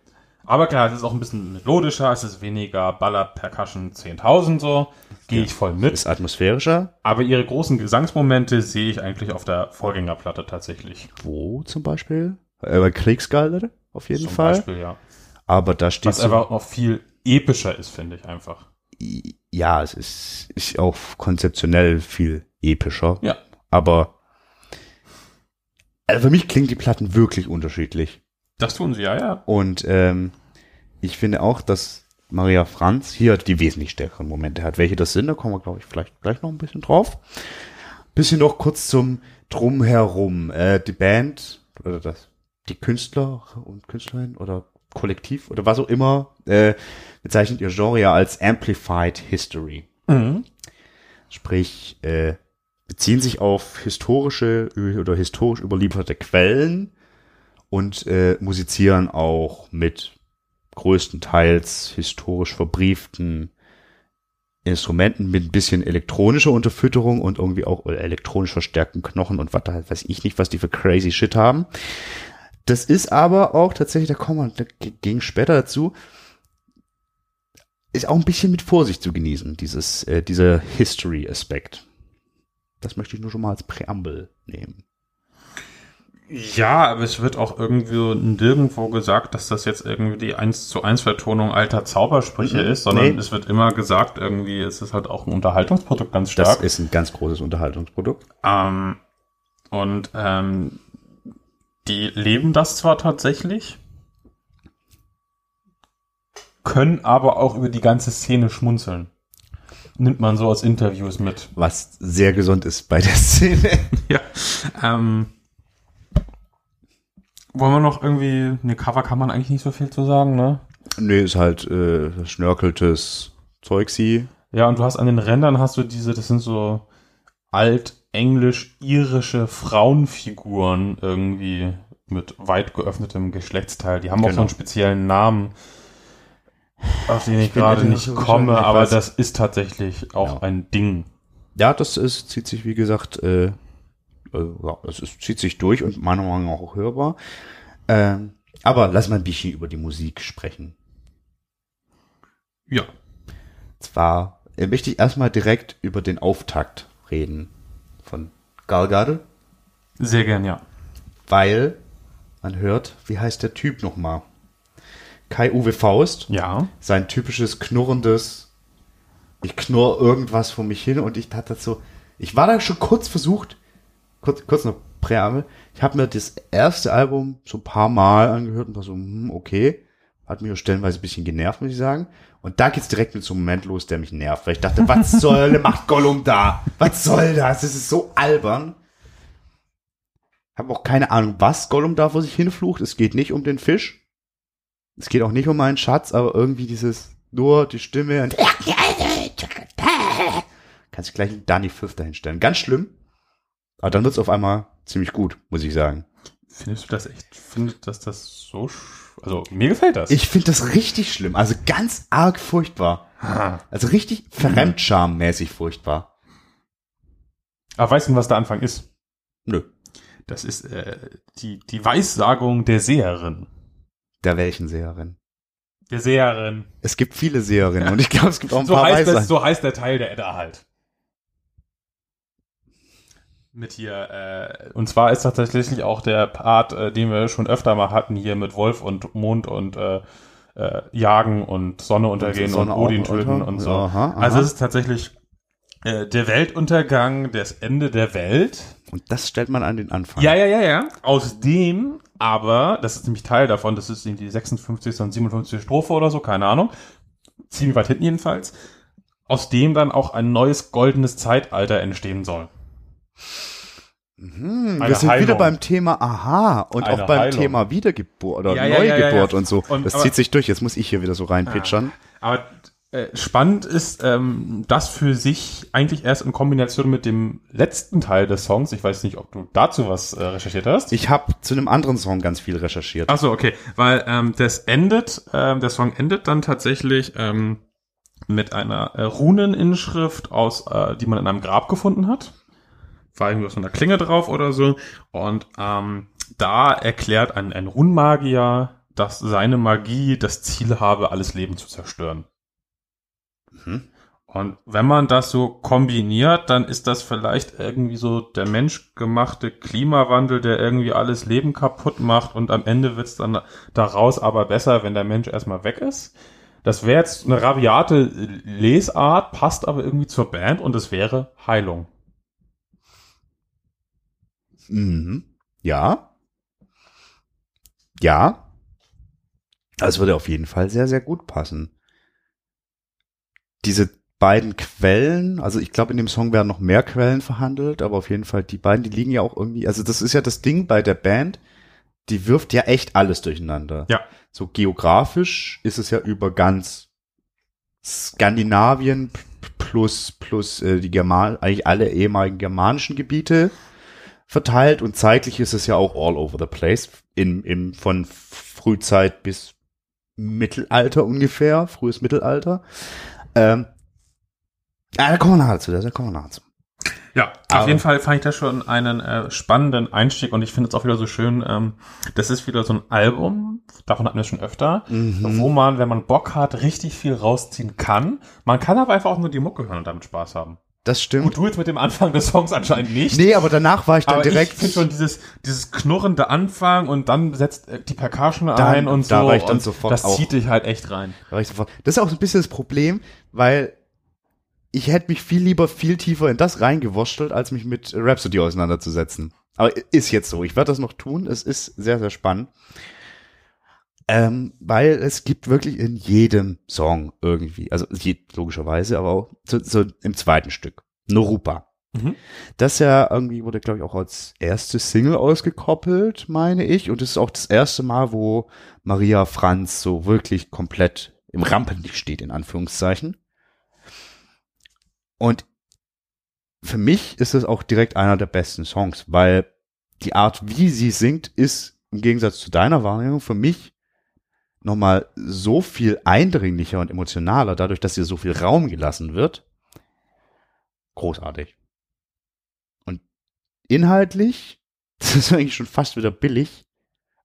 C: Aber klar, es ist auch ein bisschen melodischer, es ist weniger Baller Percussion 10.000 so, gehe ich voll mit.
B: Ist atmosphärischer.
C: Aber ihre großen Gesangsmomente sehe ich eigentlich auf der Vorgängerplatte tatsächlich.
B: Wo zum Beispiel? Äh, bei Kriegsgalder auf jeden
C: Zum
B: Fall.
C: Beispiel, ja.
B: Aber da steht
C: Was
B: so,
C: einfach noch viel epischer ist, finde ich einfach.
B: ja, es ist, ist auch konzeptionell viel epischer.
C: Ja.
B: Aber also für mich klingen die Platten wirklich unterschiedlich.
C: Das tun sie, ja, ja.
B: Und ähm, ich finde auch, dass Maria Franz hier die wesentlich stärkeren Momente hat. Welche das sind, da kommen wir, glaube ich, vielleicht gleich noch ein bisschen drauf. Bisschen noch kurz zum Drumherum. Äh, die Band oder das, die Künstler und Künstlerin oder Kollektiv oder was auch immer äh, bezeichnet ihr Genre ja als Amplified History.
C: Mhm.
B: Sprich, äh, beziehen sich auf historische oder historisch überlieferte Quellen und äh, musizieren auch mit größtenteils historisch verbrieften Instrumenten mit ein bisschen elektronischer Unterfütterung und irgendwie auch elektronisch verstärkten Knochen und was da weiß ich nicht, was die für crazy shit haben. Das ist aber auch tatsächlich, da kommen wir da ging später dazu, ist auch ein bisschen mit Vorsicht zu genießen, dieses, äh, dieser History-Aspekt. Das möchte ich nur schon mal als Präambel nehmen.
C: Ja, aber es wird auch irgendwie nirgendwo gesagt, dass das jetzt irgendwie die 1 zu 1 Vertonung alter Zaubersprüche
B: Mhm.
C: ist, sondern
B: Nee.
C: es wird immer gesagt, irgendwie es ist halt auch ein Unterhaltungsprodukt ganz
B: Das
C: stark.
B: ist ein ganz großes Unterhaltungsprodukt.
C: Ähm, und ähm, die leben das zwar tatsächlich, können aber auch über die ganze Szene schmunzeln. Nimmt man so aus Interviews mit.
B: Was sehr gesund ist bei der Szene.
C: Ja. Ähm, Wollen wir noch irgendwie, ne, Cover kann man eigentlich nicht so viel zu sagen, ne?
B: Nee, ist halt äh, schnörkeltes Zeugsi.
C: Ja, und du hast an den Rändern hast du diese, das sind so altenglisch-irische Frauenfiguren irgendwie mit weit geöffnetem Geschlechtsteil. Die haben auch so
B: Genau.
C: einen speziellen Namen, auf den ich
B: bin
C: gerade nicht komme.
B: Ich
C: aber
B: weiß-
C: das ist tatsächlich auch
B: Ja.
C: ein Ding.
B: Ja, das ist, zieht sich, wie gesagt, äh, ja, es ist, zieht sich durch und meiner Meinung nach auch hörbar. Ähm, aber lass mal ein bisschen über die Musik sprechen.
C: Ja.
B: Zwar äh, möchte ich erstmal direkt über den Auftakt reden von Galgade,
C: Sehr gern, ja.
B: weil man hört, wie heißt der Typ nochmal? Kai-Uwe Faust,
C: Ja.
B: sein typisches knurrendes, ich knurr irgendwas vor mich hin und ich hatte so, ich war da schon kurz versucht, kurz, kurz noch Präambel, ich habe mir das erste Album so ein paar Mal angehört und war so, hm, okay, hat mich auch stellenweise ein bisschen genervt, muss ich sagen. Und da geht's direkt mit so einem Moment los, der mich nervt, weil ich dachte, was soll, macht Gollum da? Was soll das? Das ist so albern. Habe auch keine Ahnung, was Gollum da vor sich hinflucht. Es geht nicht um den Fisch. Es geht auch nicht um meinen Schatz, aber irgendwie dieses, nur die Stimme und kannst du gleich einen Danny Fifth dahinstellen. Ganz schlimm. Aber dann wird's auf einmal ziemlich gut, muss ich sagen.
C: Findest du das echt, findet dass das so, sch- also mir gefällt das.
B: Ich finde das richtig schlimm, also ganz arg furchtbar.
C: Ha.
B: Also richtig fremdschammäßig furchtbar.
C: Aber weißt du, was der Anfang ist?
B: Nö.
C: Das ist äh, die, die Weissagung der Seherin.
B: Der welchen Seherin?
C: Der Seherin.
B: Es gibt viele Seherinnen und ich glaube, es gibt auch ein
C: So
B: paar
C: heißt, das, so heißt der Teil der Edda halt. Mit hier, äh, und zwar ist tatsächlich auch der Part, äh, den wir schon öfter mal hatten, hier mit Wolf und Mond und äh, äh, Jagen und Sonne untergehen und,
B: Sonne
C: Odin
B: auch
C: töten
B: unter-
C: und so.
B: Aha, aha.
C: Also es ist tatsächlich äh, der Weltuntergang, das Ende der Welt.
B: Und das stellt man an den Anfang.
C: Ja, ja, ja, ja. Aus dem aber, das ist nämlich Teil davon, das ist die 56. und 57. Strophe oder so, keine Ahnung. Ziemlich weit hinten jedenfalls. Aus dem dann auch ein neues goldenes Zeitalter entstehen soll.
B: Hm,
C: Eine
B: wir sind
C: Heilung.
B: wieder beim Thema Aha und
C: Eine
B: auch beim
C: Heilung.
B: Thema Wiedergeburt oder
C: Ja, ja, ja,
B: Neugeburt
C: ja, ja.
B: und so.
C: Und-
B: das
C: aber-
B: zieht sich durch. Jetzt muss ich hier wieder so reinpitchern.
C: Aber äh, spannend ist, ähm, das für sich eigentlich erst in Kombination mit dem letzten Teil des Songs. Ich weiß nicht, ob du dazu was äh, recherchiert hast.
B: Ich habe zu einem anderen Song ganz viel recherchiert.
C: Ach so, okay, weil ähm, das endet, ähm, der Song endet dann tatsächlich ähm, mit einer äh, Runeninschrift aus, äh, die man in einem Grab gefunden hat. War irgendwie so einer Klinge drauf oder so. Und ähm, da erklärt ein, ein Runenmagier, dass seine Magie das Ziel habe, alles Leben zu zerstören.
B: Mhm.
C: Und wenn man das so kombiniert, dann ist das vielleicht irgendwie so der menschgemachte Klimawandel, der irgendwie alles Leben kaputt macht und am Ende wird's dann daraus aber besser, wenn der Mensch erstmal weg ist. Das wäre jetzt eine rabiate Lesart, passt aber irgendwie zur Band und es wäre Heilung.
B: Mhm. Ja. Ja. Das würde auf jeden Fall sehr, sehr gut passen. Diese beiden Quellen, also ich glaube, in dem Song werden noch mehr Quellen verhandelt, aber auf jeden Fall die beiden, die liegen ja auch irgendwie, also das ist ja das Ding bei der Band, die wirft ja echt alles durcheinander.
C: Ja.
B: So geografisch ist es ja über ganz Skandinavien plus, plus äh, die German, eigentlich alle ehemaligen germanischen Gebiete verteilt und zeitlich ist es ja auch all over the place. In, im, von Frühzeit bis Mittelalter ungefähr, frühes Mittelalter. Ähm, ja, da kommen wir nachher zu, da kommen wir nachher zu.
C: Ja, auf
B: Aber-
C: jeden Fall fand ich das schon einen äh, spannenden Einstieg und ich finde es auch wieder so schön, ähm, das ist wieder so ein Album, davon hatten wir schon öfter,
B: Mhm.
C: wo man, wenn man Bock hat, richtig viel rausziehen kann. Man kann aber einfach auch nur die Mucke hören und damit Spaß haben.
B: Das stimmt.
C: Gut, du jetzt mit dem Anfang des Songs anscheinend nicht.
B: Nee, aber danach war ich dann
C: aber
B: direkt.
C: ich finde schon dieses, dieses knurrende Anfang und dann setzt äh, die Percussion
B: Dann-
C: ein und
B: da
C: so.
B: war ich dann
C: und
B: sofort
C: das
B: auch.
C: zieht dich halt echt rein.
B: Da war ich sofort. Das ist auch so ein bisschen das Problem, weil ich hätte mich viel lieber viel tiefer in das reingewurschtelt, als mich mit Rhapsody auseinanderzusetzen. Aber ist jetzt so. Ich werde das noch tun. Es ist sehr, sehr spannend. Ähm, weil es gibt wirklich in jedem Song irgendwie, also je, logischerweise, aber auch so, so im zweiten Stück. Norupa.
C: Mhm.
B: Das ja irgendwie wurde, glaube ich, auch als erste Single ausgekoppelt, meine ich. Und es ist auch das erste Mal, wo Maria Franz so wirklich komplett im Rampenlicht steht, in Anführungszeichen. Und für mich ist es auch direkt einer der besten Songs, weil die Art, wie sie singt, ist im Gegensatz zu deiner Wahrnehmung für mich nochmal so viel eindringlicher und emotionaler, dadurch, dass ihr so viel Raum gelassen wird. Großartig. Und inhaltlich, das ist eigentlich schon fast wieder billig,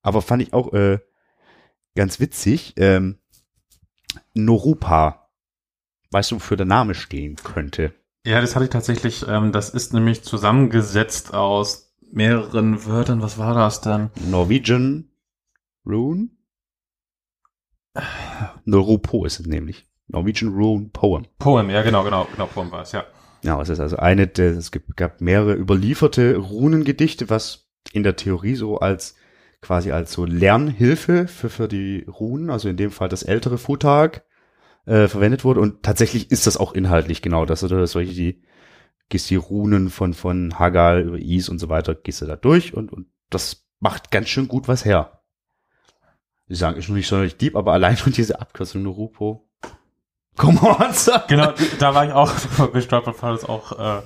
B: aber fand ich auch äh, ganz witzig. Ähm, Norupa. Weißt du, wofür der Name stehen könnte?
C: Ja, das hatte ich tatsächlich, ähm, das ist nämlich zusammengesetzt aus mehreren Wörtern. Was war das denn?
B: Norwegian Rune? Norupo ist es nämlich. Norwegian Rune Poem.
C: Poem, ja, genau, genau, genau, Poem war es, ja.
B: Ja, es ist also eine der, es gibt, gab mehrere überlieferte Runengedichte, was in der Theorie so als quasi als so Lernhilfe für, für die Runen, also in dem Fall das ältere Futag, äh, verwendet wurde. Und tatsächlich ist das auch inhaltlich genau das, oder solche, die gehst die Runen von, von Hagal über Is und so weiter, gehst du da durch und, und das macht ganz schön gut was her. Sie sagen, ist noch nicht sonderlich deep, aber allein schon diese Abkürzung Norupo. Come on, sir.
C: Genau, da war ich auch gestolpert, weil das auch, äh,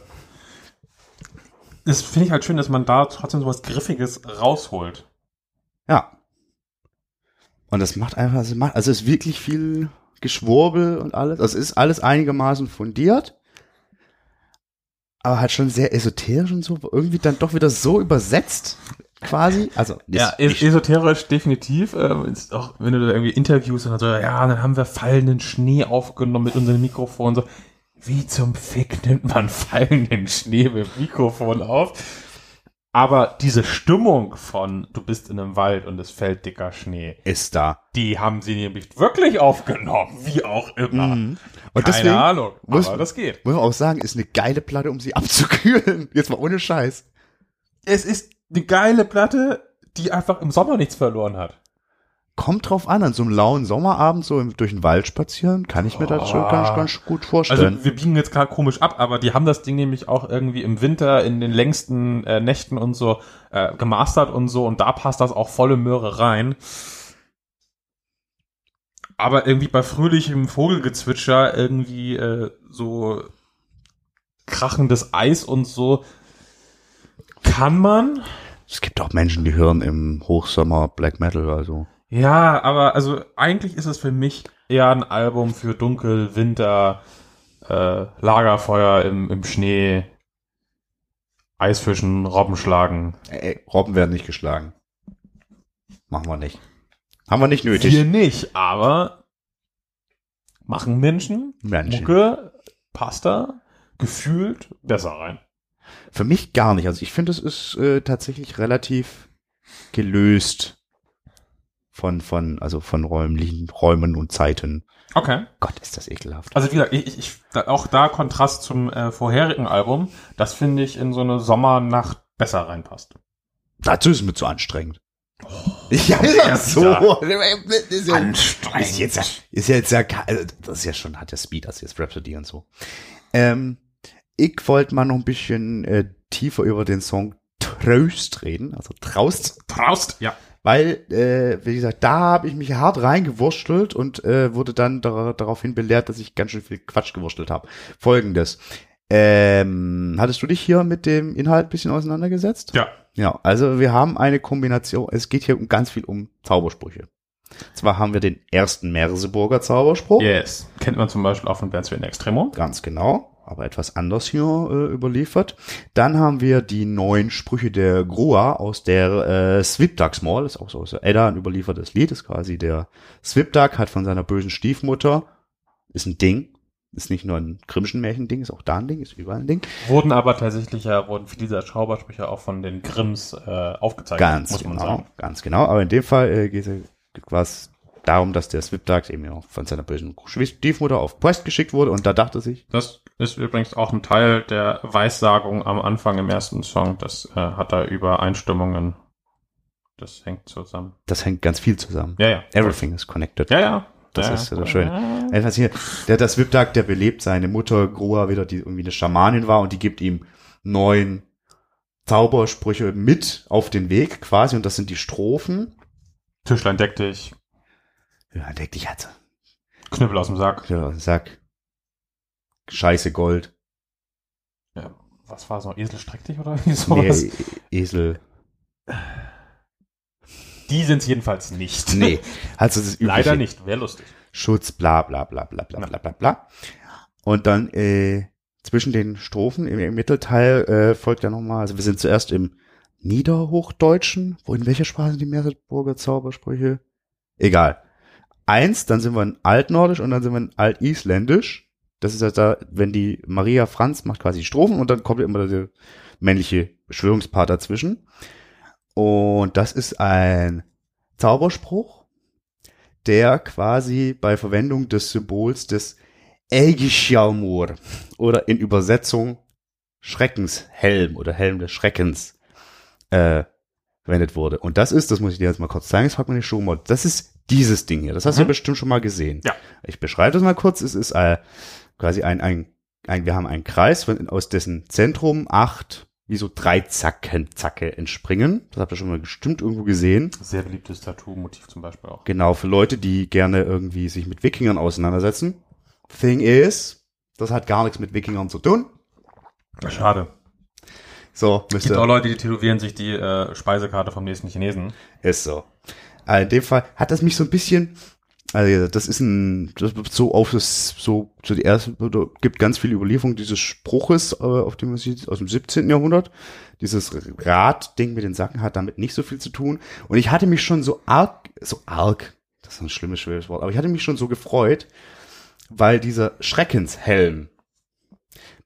C: das finde ich halt schön, dass man da trotzdem sowas Griffiges rausholt.
B: Ja. Und das macht einfach, also, macht, also es ist wirklich viel Geschwurbel und alles. Also es ist alles einigermaßen fundiert. Aber halt schon sehr esoterisch und so, irgendwie dann doch wieder so übersetzt, quasi. Also,
C: Ja, es esoterisch definitiv. Äh, ist auch wenn du da irgendwie Interviews und dann so, ja, dann haben wir fallenden Schnee aufgenommen mit unserem Mikrofon. So, wie zum Fick nimmt man fallenden Schnee mit Mikrofon auf? Aber diese Stimmung von, du bist in einem Wald und es fällt dicker Schnee,
B: ist da.
C: die haben sie nämlich wirklich aufgenommen, wie auch immer.
B: Mhm. Und
C: Keine
B: deswegen
C: Ahnung,
B: muss-
C: aber das geht.
B: muss man auch sagen, ist eine geile Platte, um sie abzukühlen. Jetzt mal ohne Scheiß.
C: Es ist eine geile Platte, die einfach im Sommer nichts verloren hat.
B: Kommt drauf an, an so einem lauen Sommerabend so durch den Wald spazieren, kann ich mir das schon
C: Oh.
B: ganz, ganz gut vorstellen.
C: Also wir biegen jetzt gerade komisch ab, aber die haben das Ding nämlich auch irgendwie im Winter in den längsten äh, Nächten und so äh, gemastert und so und da passt das auch volle Möhre rein. Aber irgendwie bei fröhlichem Vogelgezwitscher irgendwie äh, so krachendes Eis und so kann man.
B: es gibt auch Menschen, die hören im Hochsommer Black Metal, also.
C: Ja, aber also eigentlich ist es für mich eher ein Album für Dunkel, Winter, äh, Lagerfeuer im, im Schnee, Eisfischen, Robben schlagen.
B: Ey, Robben werden nicht geschlagen. Machen wir nicht. Haben wir nicht nötig.
C: Wir nicht, aber machen Menschen,
B: Menschen.
C: Mucke, Pasta, gefühlt besser rein.
B: Für mich gar nicht. Also ich finde, es ist äh, tatsächlich relativ gelöst von, von, also von räumlichen Räumen und Zeiten.
C: Okay.
B: Gott, ist das ekelhaft.
C: Also wie gesagt, ich, ich, da, auch da Kontrast zum äh, vorherigen Album, das finde ich in so eine Sommernacht besser reinpasst.
B: Dazu ist es mir zu anstrengend. ist
C: ja,
B: ja so. Ist ja,
C: Anstrengend.
B: ist jetzt, ist jetzt ja, also das ist ja schon, hat ja Speed, das ist jetzt Rhapsody und so. Ähm, ich wollte mal noch ein bisschen äh, tiefer über den Song Tröst reden, also Traust.
C: Traust, ja.
B: Weil, äh, wie gesagt, da habe ich mich hart reingewurstelt und äh, wurde dann dar daraufhin belehrt, dass ich ganz schön viel Quatsch gewurstelt habe. Folgendes. Ähm, hattest du dich hier mit dem Inhalt ein bisschen auseinandergesetzt?
C: Ja.
B: Ja, also wir haben eine Kombination, es geht hier um ganz viel um Zaubersprüche. Zwar haben wir den ersten Merseburger Zauberspruch,
C: Yes. Kennt man zum Beispiel auch von Bands wie in Extremo.
B: ganz genau, aber etwas anders hier äh, überliefert. Dann haben wir die neuen Sprüche der Groa aus der äh, Swipdags Mall, ist auch so aus der Edda ein überliefertes Lied, ist quasi der Swipdag hat von seiner bösen Stiefmutter, ist ein Ding, ist nicht nur ein Grimmschen Märchending, ist auch da ein Ding, ist überall ein Ding.
C: Wurden aber tatsächlich ja, wurden viele dieser Zaubersprüche auch von den Grimms äh, aufgezeichnet,
B: Ganz
C: muss man
B: genau,
C: sagen.
B: ganz genau. Aber in dem Fall äh, geht es darum, dass der Swipdag eben ja von seiner bösen Stiefmutter auf Quest geschickt wurde und da dachte sich,
C: Das ist übrigens auch ein Teil der Weissagung am Anfang im ersten Song. Das äh, hat da Übereinstimmungen. Das hängt zusammen.
B: das hängt ganz viel zusammen.
C: Ja, ja.
B: Everything is connected.
C: Ja, ja.
B: Das
C: ja,
B: ist
C: ja.
B: so schön. Etwas hier, der, der Swipdag, der belebt seine Mutter Groa wieder, die irgendwie eine Schamanin war und die gibt ihm neun Zaubersprüche mit auf den Weg quasi und das sind die Strophen.
C: Tischlein deck dich,
B: Ja, deck dich halt.
C: Knüppel aus dem Sack.
B: Ja, Sack. Scheiße Gold.
C: Ja, was war so? Esel streck dich oder sowas?
B: Nee, Esel.
C: Die sind es jedenfalls nicht.
B: Nee, also das übliche
C: Leider nicht, wäre lustig.
B: Schutz, bla bla bla bla bla bla bla bla. Und dann äh, zwischen den Strophen im, im Mittelteil äh, folgt ja nochmal, also wir sind zuerst im Niederhochdeutschen. Wo in welcher Sprache sind die Meeresburger Zaubersprüche? Egal. Eins, dann sind wir in Altnordisch und dann sind wir in Altisländisch. Das ist halt da, wenn die Maria Franz macht quasi Strophen und dann kommt immer der männliche Beschwörungspart dazwischen. Und das ist ein Zauberspruch, der quasi bei Verwendung des Symbols des Ägischaumur oder in Übersetzung Schreckenshelm oder Helm des Schreckens äh, verwendet wurde. Und das ist, das muss ich dir jetzt mal kurz zeigen, das fragt man nicht schon mal, das ist dieses Ding hier. Das hast du
C: Mhm.
B: ja bestimmt schon mal gesehen.
C: Ja.
B: Ich beschreibe das mal kurz. Es ist äh, quasi ein, ein, ein, wir haben einen Kreis, von- aus dessen Zentrum acht, wie so drei Zacken, Zacke entspringen. Das habt ihr schon mal bestimmt irgendwo gesehen.
C: Sehr beliebtes Tattoo-Motiv zum Beispiel auch.
B: Genau, für Leute, die gerne irgendwie sich mit Wikingern auseinandersetzen. Thing is, das hat gar nichts mit Wikingern zu tun.
C: Schade.
B: So,
C: Es
B: müsst
C: gibt auch Leute, die tätowieren sich die äh, Speisekarte vom nächsten Chinesen.
B: ist so. Also in dem Fall hat das mich so ein bisschen, also das ist ein, das wird so auf das, so, so die erste, oder gibt ganz viele Überlieferungen dieses Spruches, äh, auf dem man sieht, aus dem 17. Jahrhundert. Dieses Radding mit den Sacken hat damit nicht so viel zu tun. Und ich hatte mich schon so arg, so arg, das ist ein schlimmes, schweres Wort, aber ich hatte mich schon so gefreut, weil dieser Schreckenshelm,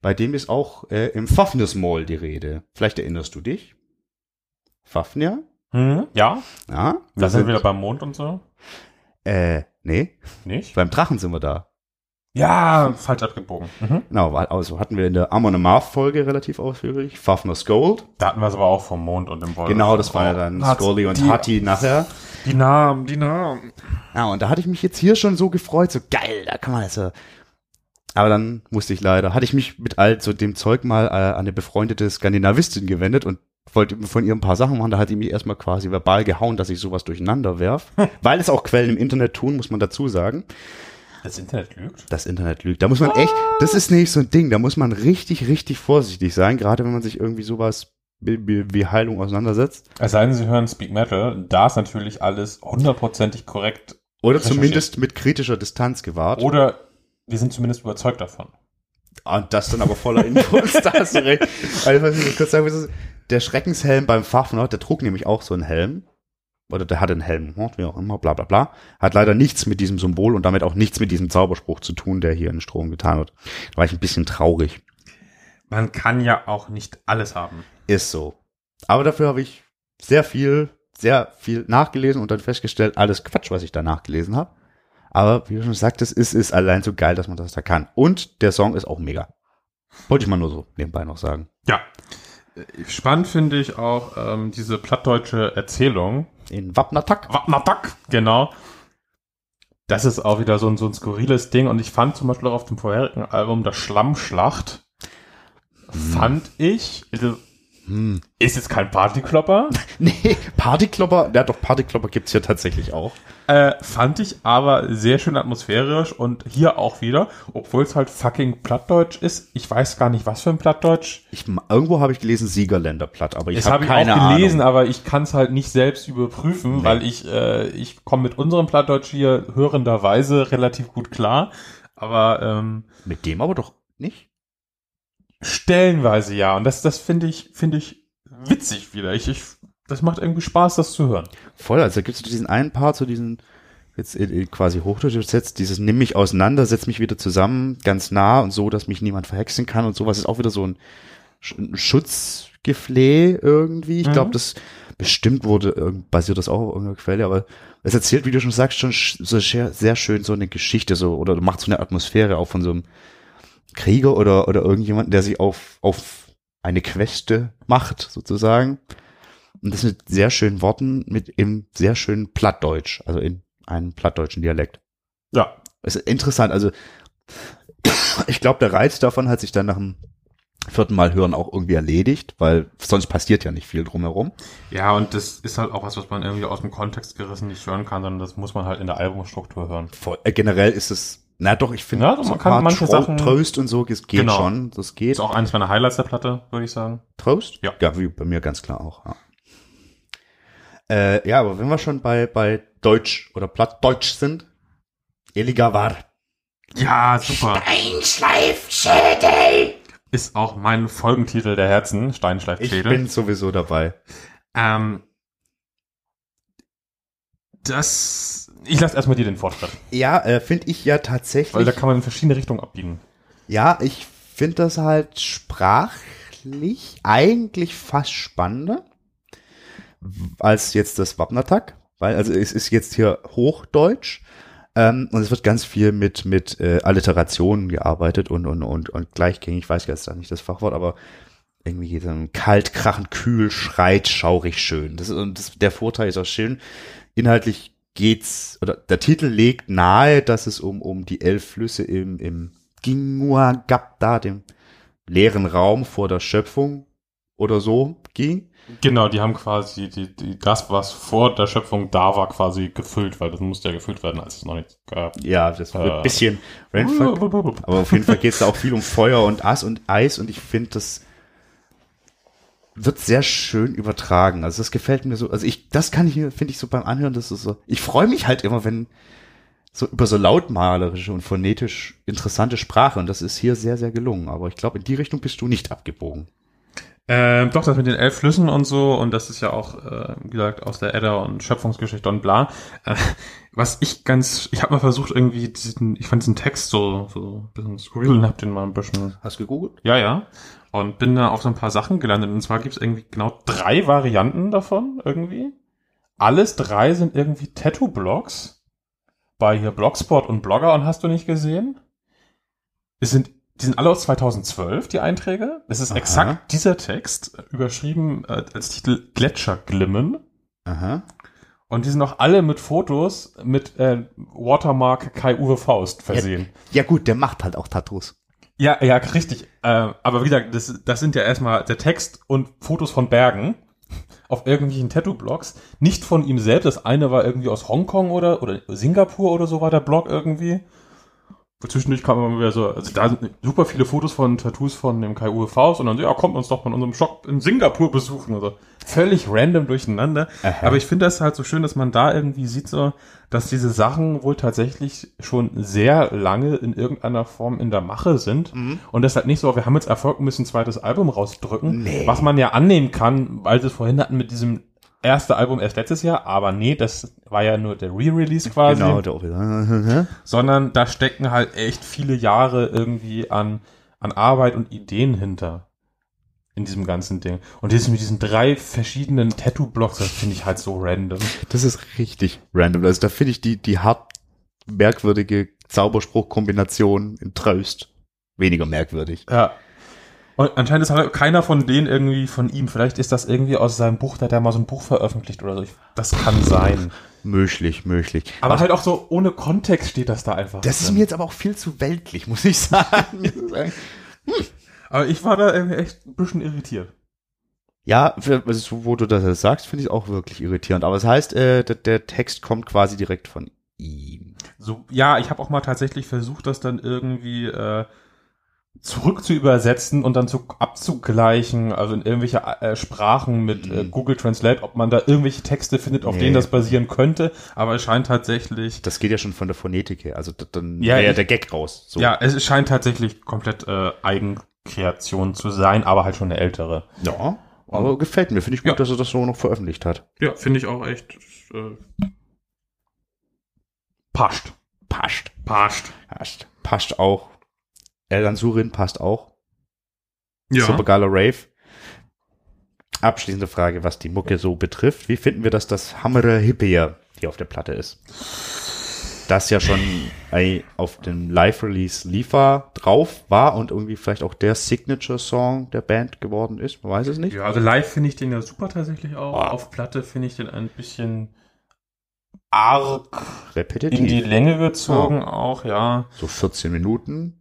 B: bei dem ist auch äh, im Fafnismall die Rede. Vielleicht erinnerst du dich? Fafnir?
C: Hm? Ja,
B: Ja.
C: da sind wir wieder beim Mond und so.
B: Äh, nee,
C: Nicht?
B: beim Drachen sind wir da.
C: Ja, falsch abgebogen. Mhm.
B: Genau, also hatten wir in der Amon Amarth Folge relativ ausführlich. Fafner's Gold.
C: Da hatten wir es aber auch vom Mond und dem Wolf.
B: Genau, das war ja dann
C: Hat's
B: Scully und
C: die,
B: Hattie nachher.
C: Die Namen, die Namen.
B: Ja, und da hatte ich mich jetzt hier schon so gefreut, so geil, da kann man das ja. Aber dann musste ich leider, hatte ich mich mit all so dem Zeug mal äh, an eine befreundete Skandinavistin gewendet und wollte von ihr ein paar Sachen machen. Da hat die mich erstmal quasi verbal gehauen, dass ich sowas durcheinander werf. Weil es auch Quellen im Internet tun, muss man dazu sagen.
C: Das Internet lügt.
B: Das Internet lügt. Da muss man echt, das ist nicht so ein Ding, da muss man richtig, richtig vorsichtig sein, gerade wenn man sich irgendwie sowas wie, Heilung auseinandersetzt.
C: Es sei denn, Sie hören Speak Metal, da ist natürlich alles hundertprozentig korrekt.
B: Oder zumindest mit kritischer Distanz gewahrt.
C: Oder wir sind zumindest überzeugt davon.
B: Und das dann aber voller Infos, da hast du recht. Also, was ich kurz sagen ist, der Schreckenshelm beim Fafner, der trug nämlich auch so einen Helm. Oder der hatte einen Helm, hm, wie auch immer, bla bla bla. Hat leider nichts mit diesem Symbol und damit auch nichts mit diesem Zauberspruch zu tun, der hier in Strom getan wird. Da war ich ein bisschen traurig.
C: Man kann ja auch nicht alles haben.
B: Ist so. Aber dafür habe ich sehr viel, sehr viel nachgelesen und dann festgestellt, alles Quatsch, was ich da nachgelesen habe. Aber wie du schon sagtest, es ist allein so geil, dass man das da kann. Und der Song ist auch mega. Wollte ich mal nur so nebenbei noch sagen.
C: Ja. Spannend finde ich auch ähm, diese plattdeutsche Erzählung.
B: In Wappnattack.
C: Wappnattack, genau. Das ist auch wieder so ein, so ein skurriles Ding. Und ich fand zum Beispiel auch auf dem vorherigen Album das Schlammschlacht, fand ich, also,
B: Hm.
C: ist jetzt kein Partyklopper,
B: Nee, Partyklopper, ja doch, Partyklopper gibt's hier tatsächlich auch.
C: äh, fand ich aber sehr schön atmosphärisch und hier auch wieder, obwohl es halt fucking Plattdeutsch ist. Ich weiß gar nicht, was für ein Plattdeutsch.
B: Ich, irgendwo habe ich gelesen Siegerländerplatt, aber ich
C: Das
B: habe
C: habe ich
B: keine
C: auch gelesen,
B: Ahnung.
C: aber ich kann es halt nicht selbst überprüfen,
B: Nee.
C: weil ich, äh, ich komme mit unserem Plattdeutsch hier hörenderweise relativ gut klar. Aber ähm,
B: Mit dem aber doch nicht.
C: Stellenweise ja. Und das, das finde ich, finde ich witzig wieder. Ich, ich, das macht irgendwie Spaß, das zu hören.
B: Voll, also da gibt's so diesen einen Part, so diesen, jetzt äh, äh, quasi Hochdeutsch übersetzt, dieses nimm mich auseinander, setz mich wieder zusammen, ganz nah und so, dass mich niemand verhexen kann und sowas ist auch wieder so ein, ein Schutzgefleh irgendwie. Ich
C: Mhm.
B: glaube, das bestimmt wurde, irgend- basiert das auch auf irgendeiner Quelle, aber es erzählt, wie du schon sagst, schon sch- so sehr, sehr schön so eine Geschichte so, oder macht so eine Atmosphäre auch von so einem Krieger oder, oder irgendjemand, der sich auf, auf eine Queste macht, sozusagen. Und das mit sehr schönen Worten, mit im sehr schönen Plattdeutsch, also in einem plattdeutschen Dialekt.
C: Ja.
B: Es ist interessant, also ich glaube, der Reiz davon hat sich dann nach dem vierten Mal hören auch irgendwie erledigt, weil sonst passiert ja nicht viel drumherum.
C: Ja, und das ist halt auch was, was man irgendwie aus dem Kontext gerissen nicht hören kann, sondern das muss man halt in der Albumstruktur hören.
B: Voll, äh, generell ist es, na doch, ich finde,
C: Ja, man kann manche
B: Tro
C: Sachen-
B: Trost und so, es geht
C: Genau.
B: schon, das geht.
C: Ist auch eines meiner Highlights der Platte, würde ich sagen.
B: Trost?
C: Ja.
B: Ja, wie bei mir ganz klar auch. Ja, äh, ja aber wenn wir schon bei, bei Deutsch oder Plattdeutsch sind, Eliga war.
C: Ja, super. Steinschleifschädel! Ist auch mein Folgentitel der Herzen,
B: Ich
C: Steinschleifschädel.
B: bin sowieso dabei.
C: Ähm, das, ich lasse erstmal dir den Vortritt,
B: Ja, äh, finde ich ja tatsächlich.
C: weil da kann man in verschiedene Richtungen abbiegen.
B: Ja, ich finde das halt sprachlich eigentlich fast spannender als jetzt das Wappnattack, weil also es ist jetzt hier Hochdeutsch ähm, und es wird ganz viel mit mit äh, Alliterationen gearbeitet und und und und gleichgängig, ich weiß jetzt da nicht das Fachwort, aber irgendwie es um kalt, krachend, kühl, schreit, schaurig, schön. Das ist und das, der Vorteil ist auch schön. Inhaltlich geht's oder der Titel legt nahe, dass es um um die elf Flüsse im im Gingua Gapta, dem leeren Raum vor der Schöpfung oder so ging.
C: Genau, die haben quasi die, die, das, was vor der Schöpfung da war, quasi gefüllt, weil das musste ja gefüllt werden, als es noch nichts gab.
B: Ja, das wird
C: Äh.
B: ein bisschen Randfuck. Aber auf jeden Fall geht es da auch viel um Feuer und Ass und Eis und ich finde, das wird sehr schön übertragen. Also das gefällt mir so. Also ich, das kann ich mir, finde ich so beim Anhören, das ist so. Ich freue mich halt immer, wenn so über so lautmalerische und phonetisch interessante Sprache und das ist hier sehr, sehr gelungen. Aber ich glaube, in die Richtung bist du nicht abgebogen.
C: Ähm, doch, das mit den elf Flüssen und so, und das ist ja auch, äh, wie gesagt, aus der Edda und Schöpfungsgeschichte und bla. Äh, was ich ganz, ich habe mal versucht, irgendwie diesen, ich fand diesen Text so, so ein bisschen skurril und hab den mal ein bisschen,
B: Hast du gegoogelt?
C: ja, ja, und bin da auf so ein paar Sachen gelandet. Und zwar gibt's irgendwie genau drei Varianten davon, irgendwie. Alles drei sind irgendwie Tattoo-Blogs bei hier Blogspot und Blogger und hast du nicht gesehen? Es sind, die sind alle aus 2012, die Einträge. Es ist
B: Aha.
C: exakt dieser Text, äh, überschrieben äh, als Titel Gletscherglimmen.
B: Aha.
C: Und die sind auch alle mit Fotos mit äh, Watermark Kai-Uwe Faust versehen.
B: Ja gut, der macht halt auch Tattoos.
C: Ja, ja, richtig. Äh, aber wie gesagt, das, das sind ja erstmal der Text und Fotos von Bergen auf irgendwelchen Tattoo-Blogs. Nicht von ihm selbst. Das eine war irgendwie aus Hongkong oder, oder Singapur oder so war der Blog irgendwie. Zwischendurch kam man wieder so, also da sind super viele Fotos von Tattoos von dem Kai-Uwe Faust und dann so, ja, kommt uns doch mal in unserem Shop in Singapur besuchen. Also völlig random durcheinander.
B: Aha.
C: Aber ich finde das halt so schön, dass man da irgendwie sieht so, dass diese Sachen wohl tatsächlich schon sehr lange in irgendeiner Form in der Mache sind. Und das halt nicht so, wir haben jetzt Erfolg müssen ein zweites Album rausdrücken.
B: Nee.
C: Was man ja annehmen kann, weil sie es vorhin hatten mit diesem erste Album erst letztes Jahr, aber nee, das war ja nur der Re-Release quasi
B: Genau, der Officer.
C: sondern da stecken halt echt viele Jahre irgendwie an, an Arbeit und Ideen hinter. In diesem ganzen Ding. Und dieses mit diesen drei verschiedenen Tattoo-Blocks, das finde ich halt so random.
B: Das ist richtig random. Also da finde ich die, die hart merkwürdige Zauberspruch-Kombination in Tröst weniger merkwürdig.
C: Ja. Und anscheinend ist halt keiner von denen irgendwie von ihm. Vielleicht ist das irgendwie aus seinem Buch, da hat er mal so ein Buch veröffentlicht oder so. Ich, das kann sein.
B: Möglich, möglich.
C: Aber halt auch so ohne Kontext steht das da einfach.
B: Das ist
C: drin.
B: mir jetzt aber auch viel zu weltlich, muss ich sagen.
C: Aber ich war da irgendwie echt ein bisschen irritiert.
B: ja, für, also, wo du das sagst, finde ich auch wirklich irritierend. Aber es heißt, äh, der, der Text kommt quasi direkt von ihm.
C: So, ja, ich habe auch mal tatsächlich versucht, das dann irgendwie äh, zurück zu übersetzen und dann zu abzugleichen, also in irgendwelche äh, Sprachen mit äh, Google Translate, ob man da irgendwelche Texte findet, auf
B: Nee.
C: denen das basieren könnte. Aber es scheint tatsächlich,
B: Das geht ja schon von der Phonetik her. Also da- dann
C: Ja,
B: wäre ja der Gag raus. So.
C: ja, es scheint tatsächlich komplett äh, Eigenkreation zu sein, aber halt schon eine ältere.
B: ja. Aber gefällt mir. Finde ich gut,
C: Ja.
B: dass er das so noch veröffentlicht hat.
C: Ja, finde ich auch echt. Äh, passt.
B: Passt.
C: Passt.
B: Passt. Passt auch. Elan Surin passt auch.
C: Ja.
B: Super geiler Rave. Abschließende Frage, was die Mucke so betrifft. Wie finden wir, dass das Hammerer Hippier hier auf der Platte ist? Das ja schon auf dem Live-Release Liefer drauf war und irgendwie vielleicht auch der Signature-Song der Band geworden ist. Man weiß es nicht.
C: Ja, also live finde ich den ja super tatsächlich auch.
B: Ah.
C: Auf Platte finde ich den ein bisschen arg in die
B: Repetitiv.
C: Länge gezogen auch, ja.
B: So 14 Minuten.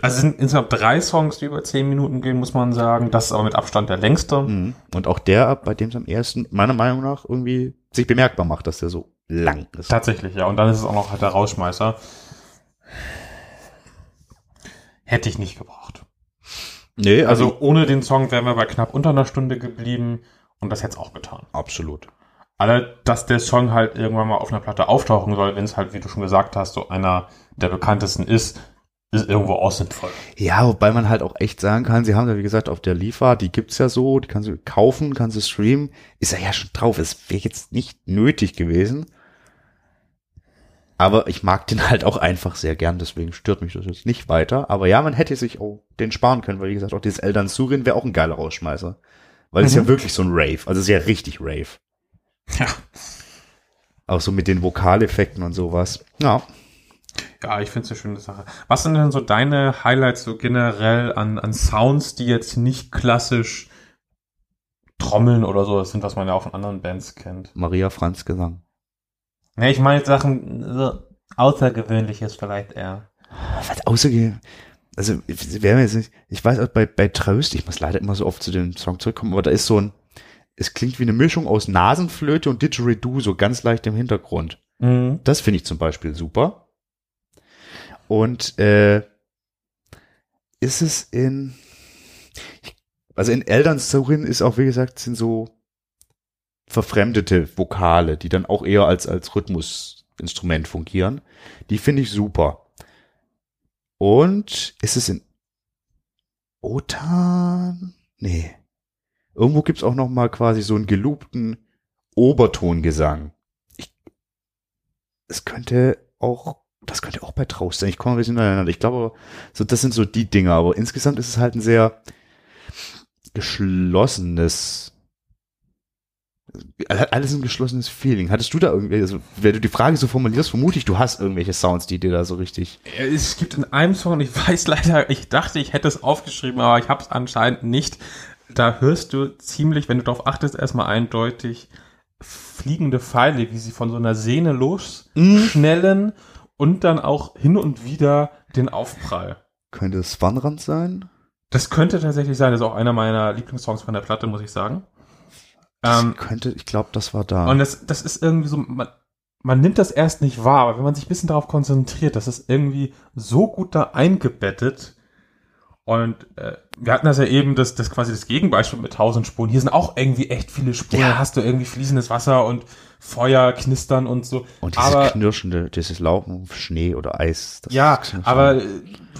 C: Also es sind insgesamt drei Songs, die über zehn Minuten gehen, muss man sagen. Das ist aber mit Abstand der längste.
B: Mhm. Und auch der, bei dem es am ersten, meiner Meinung nach, irgendwie sich bemerkbar macht, dass der so lang ist.
C: Tatsächlich, ja. Und dann ist es auch noch halt der Rausschmeißer. Hätte ich nicht gebraucht.
B: Nee,
C: Also ohne den Song wären wir bei knapp unter einer Stunde geblieben und das hätte es auch getan.
B: absolut.
C: Alle, dass der Song halt irgendwann mal auf einer Platte auftauchen soll, wenn es halt, wie du schon gesagt hast, so einer der bekanntesten ist, ist irgendwo auch sinnvoll.
B: Ja, wobei man halt auch echt sagen kann, sie haben ja wie gesagt auf der Liefer, die gibt's ja so, die kannst du kaufen, kannst du streamen, ist er ja schon drauf. Es wäre jetzt nicht nötig gewesen. Aber ich mag den halt auch einfach sehr gern, deswegen stört mich das jetzt nicht weiter. Aber ja, man hätte sich auch den sparen können, weil wie gesagt, auch dieses Eltern Surin wäre auch ein geiler Rausschmeißer. Weil es ist ja wirklich so ein Rave, also es ist ja richtig Rave.
C: Ja.
B: Auch so mit den Vokaleffekten und sowas. Ja.
C: Ja, ich finde es eine schöne Sache. Was sind denn so deine Highlights so generell an, an Sounds, die jetzt nicht klassisch Trommeln oder so das sind, was man ja auch von anderen Bands kennt?
B: Maria Franz Gesang.
C: Ne, ich meine Sachen so Außergewöhnliches vielleicht eher.
B: Was außergewöhnlich. Also, wäre mir jetzt nicht, ich weiß auch bei, bei Tröst, ich muss leider immer so oft zu dem Song zurückkommen, aber da ist so ein, es klingt wie eine Mischung aus Nasenflöte und Didgeridoo, so ganz leicht im Hintergrund.
C: Mhm.
B: Das finde ich zum Beispiel super. Und äh, ist es in, also in Eltern Surin ist auch, wie gesagt, sind so verfremdete Vokale, die dann auch eher als, als Rhythmusinstrument fungieren. Die finde ich super. Und ist es in Otan? Nee. Irgendwo gibt's auch noch mal quasi so einen geloopten Obertongesang. Ich, es könnte auch, das könnte auch bei Traust sein. Ich komme ein bisschen aneinander. Ich glaube, so, das sind so die Dinge. Aber insgesamt ist es halt ein sehr geschlossenes, alles ein geschlossenes Feeling. Hattest du da irgendwie, also, wenn du die Frage so formulierst, vermute ich, du hast irgendwelche Sounds, die dir da so richtig,
C: Es gibt in einem Song, ich weiß leider, ich dachte, ich hätte es aufgeschrieben, aber ich habe es anscheinend nicht. Da hörst du ziemlich, wenn du darauf achtest, erstmal eindeutig fliegende Pfeile, wie sie von so einer Sehne losschnellen und dann auch hin und wieder den Aufprall.
B: könnte es Swanrand sein?
C: Das könnte tatsächlich sein. Das ist auch einer meiner Lieblingssongs von der Platte, muss ich sagen. Ähm,
B: könnte, ich glaube, das war da.
C: und das, das ist irgendwie so, man, man nimmt das erst nicht wahr, aber wenn man sich ein bisschen darauf konzentriert, das ist irgendwie so gut da eingebettet. Und äh, wir hatten das ja eben, das, das quasi das Gegenbeispiel mit tausend Spuren. Hier sind auch irgendwie echt viele Spuren.
B: Ja.
C: Da hast du irgendwie fließendes Wasser und Feuer, Knistern und so.
B: Und dieses
C: aber
B: knirschende, dieses Laufen auf Schnee oder Eis. Das
C: ja, aber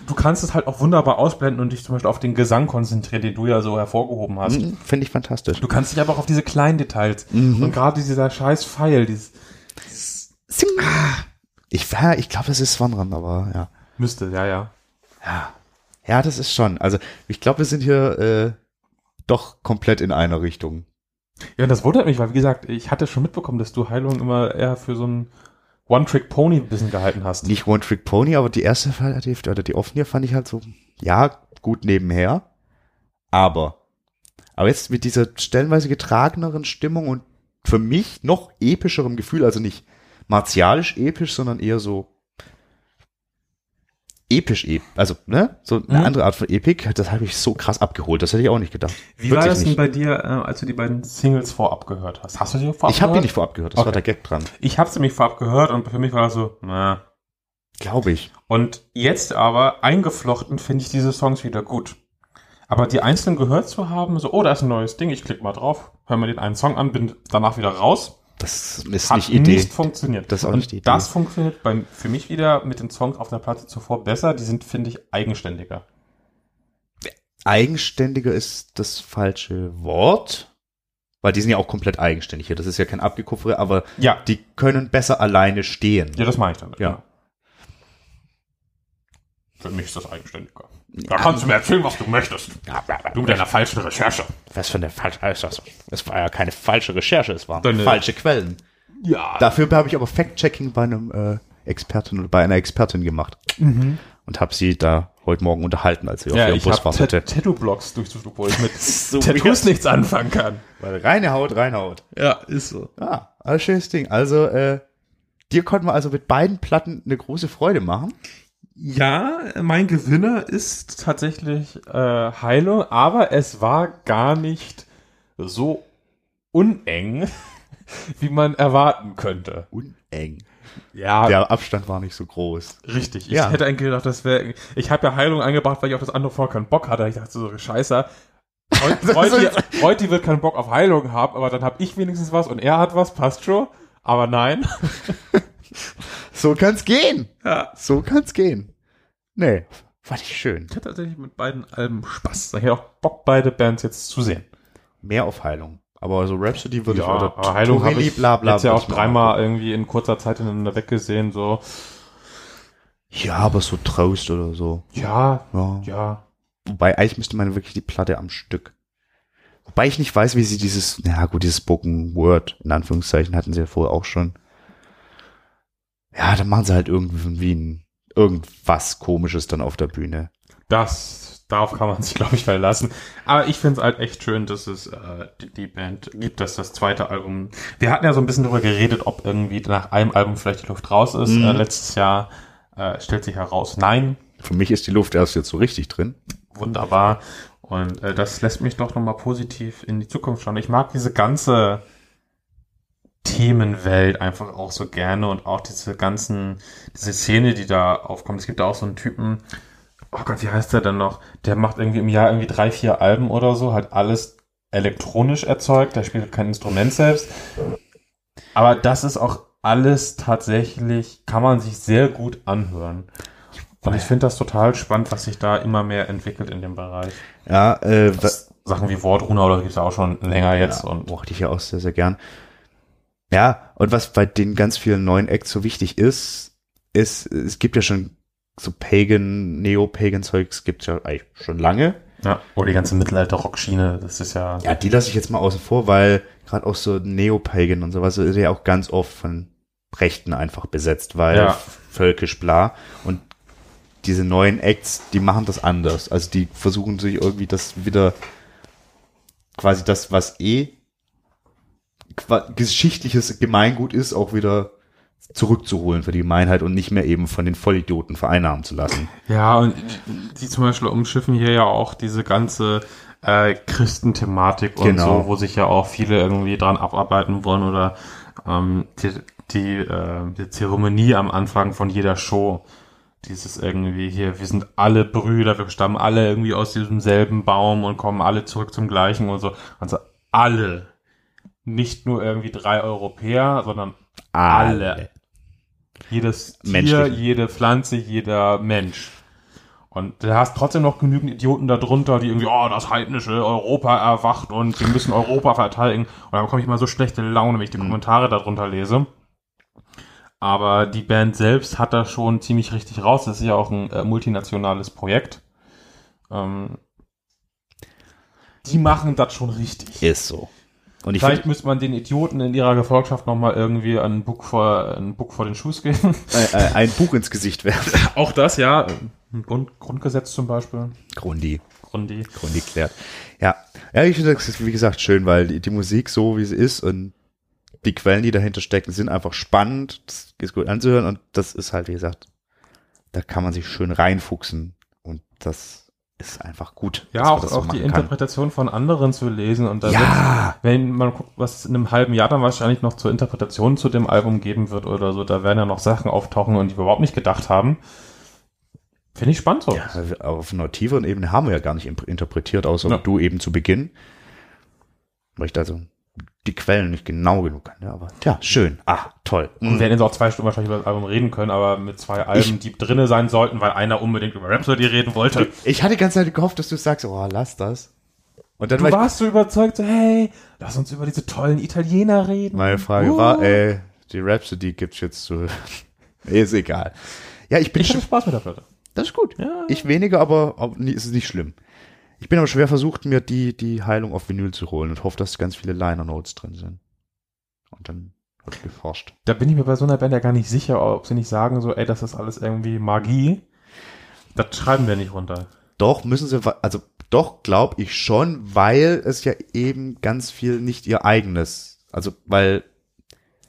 C: du kannst es halt auch wunderbar ausblenden und dich zum Beispiel auf den Gesang konzentrieren, den du ja so hervorgehoben hast.
B: Mhm, Finde ich fantastisch.
C: Du kannst dich aber auch auf diese kleinen Details
B: Mhm.
C: und gerade dieser scheiß Pfeil, dieses
B: Sing. Ich, ja, ich glaube, das ist Swanrand, aber ja.
C: müsste, ja, ja.
B: Ja. Ja, das ist schon. Also, ich glaube, wir sind hier äh, doch komplett in einer Richtung.
C: Ja, das wundert mich, weil wie gesagt, ich hatte schon mitbekommen, dass du Heilung immer eher für so ein One-Trick-Pony bisschen gehalten hast.
B: Nicht One Trick Pony, aber die erste Hälfte oder die offene fand ich halt so, ja, gut nebenher. Aber, aber jetzt mit dieser stellenweise getrageneren Stimmung und für mich noch epischerem Gefühl, also nicht martialisch episch, sondern eher so episch, ep also, ne, so eine
C: Mhm.
B: andere Art von Epik, das habe ich so krass abgeholt, das hätte ich auch nicht gedacht.
C: Wie war
B: Wirklich
C: das denn
B: nicht.
C: bei dir, äh, als du die beiden Singles vorab gehört hast? Hast du die vorab
B: Ich habe die
C: gehört?
B: nicht vorab gehört, das war
C: Okay.
B: der Gag dran.
C: Ich habe sie nämlich vorab gehört und für mich war das so, na.
B: Glaube ich.
C: Und jetzt aber eingeflochten finde ich diese Songs wieder gut. Aber die einzeln gehört zu haben, so, oh, da ist ein neues Ding, ich klicke mal drauf, höre mir den einen Song an, bin danach wieder raus,
B: Das ist
C: hat
B: nicht Idee.
C: nicht funktioniert.
B: Das ist auch nicht die Idee.
C: Das funktioniert beim, für mich wieder mit den Songs auf der Platte zuvor besser. Die sind, finde ich, eigenständiger.
B: eigenständiger ist das falsche Wort, weil die sind ja auch komplett eigenständig hier. Das ist ja kein Abgekupfere, aber
C: Ja,
B: die können besser alleine stehen.
C: ja, das meine ich damit.
B: Ja.
C: Für mich ist das eigenständiger. Da kannst du mir erzählen, was du möchtest. Du mit deiner falschen Recherche.
B: Was für eine falsche, das, das war ja keine falsche Recherche, es waren
C: Deine-
B: falsche Quellen.
C: Ja.
B: Dafür habe ich aber Fact-Checking bei einem äh, Experten oder bei einer Expertin gemacht und habe sie da heute Morgen unterhalten, als sie auf
C: ja,
B: ihrem
C: ich
B: Bus
C: habe
B: wartete.
C: Tattoo-Blocks durchsucht, wo ich mit
B: So
C: Tattoos nichts anfangen kann.
B: Weil reine Haut, reine Haut.
C: Ja, ist so.
B: Ja, alles schönes Ding. Also, äh, dir konnten wir also mit beiden Platten eine große Freude machen.
C: Ja, mein Gewinner ist tatsächlich äh, Heilung, aber es war gar nicht so uneng, wie man erwarten könnte.
B: Uneng.
C: Ja,
B: Der Abstand war nicht so groß.
C: richtig. Ich
B: Ja.
C: hätte eigentlich gedacht, das wäre. Ich habe ja Heilung eingebracht, weil ich auf das andere vorher keinen Bock hatte. Ich dachte so, Scheiße. Heute wird keinen Bock auf Heilung haben, aber dann habe ich wenigstens was und er hat was, passt schon. Aber nein.
B: So kann's gehen.
C: Ja.
B: So kann's gehen. Nee, fand ich schön.
C: Ich hatte tatsächlich mit beiden Alben Spaß. Ich hätte auch Bock, beide Bands jetzt zu sehen.
B: Mehr auf Heilung. Aber so Rhapsody würde ich oder
C: Heilung habe ich
B: bla, bla,
C: jetzt ja auch dreimal irgendwie in kurzer Zeit hintereinander weggesehen, so.
B: Ja, aber so Trost oder so.
C: Ja,
B: Ja.
C: ja.
B: Wobei eigentlich müsste man wirklich die Platte am Stück. Wobei ich nicht weiß, wie sie dieses, na gut, dieses Spoken Word, in Anführungszeichen, hatten sie ja vorher auch schon. Ja, dann machen sie halt irgendwie ein, irgendwas komisches dann auf der Bühne.
C: Das, darauf kann man sich, glaube ich, verlassen. Aber ich finde es halt echt schön, dass es äh, die, die Band gibt, dass das zweite Album. Wir hatten ja so ein bisschen darüber geredet, ob irgendwie nach einem Album vielleicht die Luft raus ist.
B: Mhm.
C: Äh, letztes Jahr äh, stellt sich heraus, nein,
B: Für mich ist die Luft erst jetzt so richtig drin.
C: wunderbar. Und äh, das lässt mich doch nochmal positiv in die Zukunft schauen. Ich mag diese ganze Themenwelt einfach auch so gerne und auch diese ganzen, diese Szene, die da aufkommt. Es gibt da auch so einen Typen, oh Gott, wie heißt der denn noch? Der macht irgendwie im Jahr irgendwie drei, vier Alben oder so, hat alles elektronisch erzeugt, der spielt kein Instrument selbst. Aber das ist auch alles tatsächlich, kann man sich sehr gut anhören. Und ich finde das total spannend, was sich da immer mehr entwickelt in dem Bereich.
B: Ja, äh,
C: Sachen wie Wortruna oder gibt's ja auch schon länger jetzt.
B: ja,
C: und
B: mochte ich ja auch sehr, sehr gern. Ja, und was bei den ganz vielen neuen Acts so wichtig ist, ist, es gibt ja schon so Pagan, Neo-Pagan-Zeugs gibt's ja eigentlich schon lange.
C: ja, oder die ganze Mittelalter-Rockschiene, das ist ja.
B: Ja, die lasse ich jetzt mal außen vor, weil gerade auch so Neo-Pagan und sowas ist ja auch ganz oft von Rechten einfach besetzt, weil
C: Ja.
B: völkisch bla. Und diese neuen Acts, die machen das anders. Also die versuchen sich irgendwie das wieder quasi das, was eh geschichtliches Gemeingut ist, auch wieder zurückzuholen für die Gemeinheit und nicht mehr eben von den Vollidioten vereinnahmen zu lassen.
C: Ja, und die zum Beispiel umschiffen hier ja auch diese ganze äh, Christenthematik und
B: Genau.
C: so, wo sich ja auch viele irgendwie dran abarbeiten wollen oder ähm, die, die, äh, die Zeremonie am Anfang von jeder Show. Dieses irgendwie hier, wir sind alle Brüder, wir stammen alle irgendwie aus diesem selben Baum und kommen alle zurück zum gleichen und so. Also alle. Nicht nur irgendwie drei Europäer, sondern Alle. jedes Tier,
B: Menschlichen.
C: jede Pflanze, jeder Mensch. Und du hast trotzdem noch genügend Idioten darunter, die irgendwie, oh, das heidnische Europa erwacht und wir müssen Europa verteidigen. Und dann bekomme ich mal so schlechte Laune, wenn ich die Kommentare darunter lese. Aber die Band selbst hat da schon ziemlich richtig raus. Das ist ja auch ein äh, multinationales Projekt. Ähm, die machen das schon richtig.
B: Ist so. Und ich
C: Vielleicht müsste man den Idioten in ihrer Gefolgschaft nochmal irgendwie einen Buch vor, einen Buch vor den Schuss geben.
B: äh, ein Buch ins Gesicht werfen.
C: Auch das, ja. Ein Grund, Grundgesetz zum Beispiel.
B: Grundi.
C: Grundi.
B: Grundi klärt. Ja. Ja, ich finde das ist, wie gesagt, schön, weil die, die Musik so, wie sie ist und die Quellen, die dahinter stecken, sind einfach spannend. Das ist gut anzuhören und das ist halt, wie gesagt, da kann man sich schön reinfuchsen und das ist einfach gut.
C: Ja, auch,
B: so
C: auch die
B: kann.
C: Interpretation von anderen zu lesen und da
B: Ja.
C: wenn man guckt, was in einem halben Jahr dann wahrscheinlich noch zur Interpretation zu dem Album geben wird oder so, da werden ja noch Sachen auftauchen und die wir überhaupt nicht gedacht haben. Finde ich spannend so.
B: Ja, wir- auf einer tieferen Ebene haben wir ja gar nicht interpretiert, außer
C: Ja.
B: du eben zu Beginn. Weil ich da so die Quellen nicht genau genug kann. Ja, aber ja, schön. Ah, toll.
C: Und wir hätten jetzt auch zwei Stunden wahrscheinlich über das Album reden können, aber mit zwei Alben, die drinne sein sollten, weil einer unbedingt über Rhapsody reden wollte.
B: Ich hatte die ganze Zeit gehofft, dass du sagst, oh, lass das. Und dann
C: Du
B: war ich,
C: warst so überzeugt, so, hey, lass uns über diese tollen Italiener reden.
B: meine Frage
C: Uh.
B: war, ey, die Rhapsody gibt's jetzt zu, ist egal. Ja, ich bin
C: Ich hatte Spaß mit der Platte.
B: das ist gut.
C: Ja.
B: Ich weniger, aber, aber ist es nicht schlimm. Ich bin aber schwer versucht, mir die, die Heilung auf Vinyl zu holen und hoffe, dass ganz viele Liner Notes drin sind. Und dann ich geforscht.
C: Da bin ich mir bei so einer Band ja gar nicht sicher, ob sie nicht sagen so, ey, das ist alles irgendwie Magie. Das schreiben wir nicht runter.
B: Doch, müssen sie, also doch, glaube ich schon, weil es ja eben ganz viel nicht ihr eigenes, also weil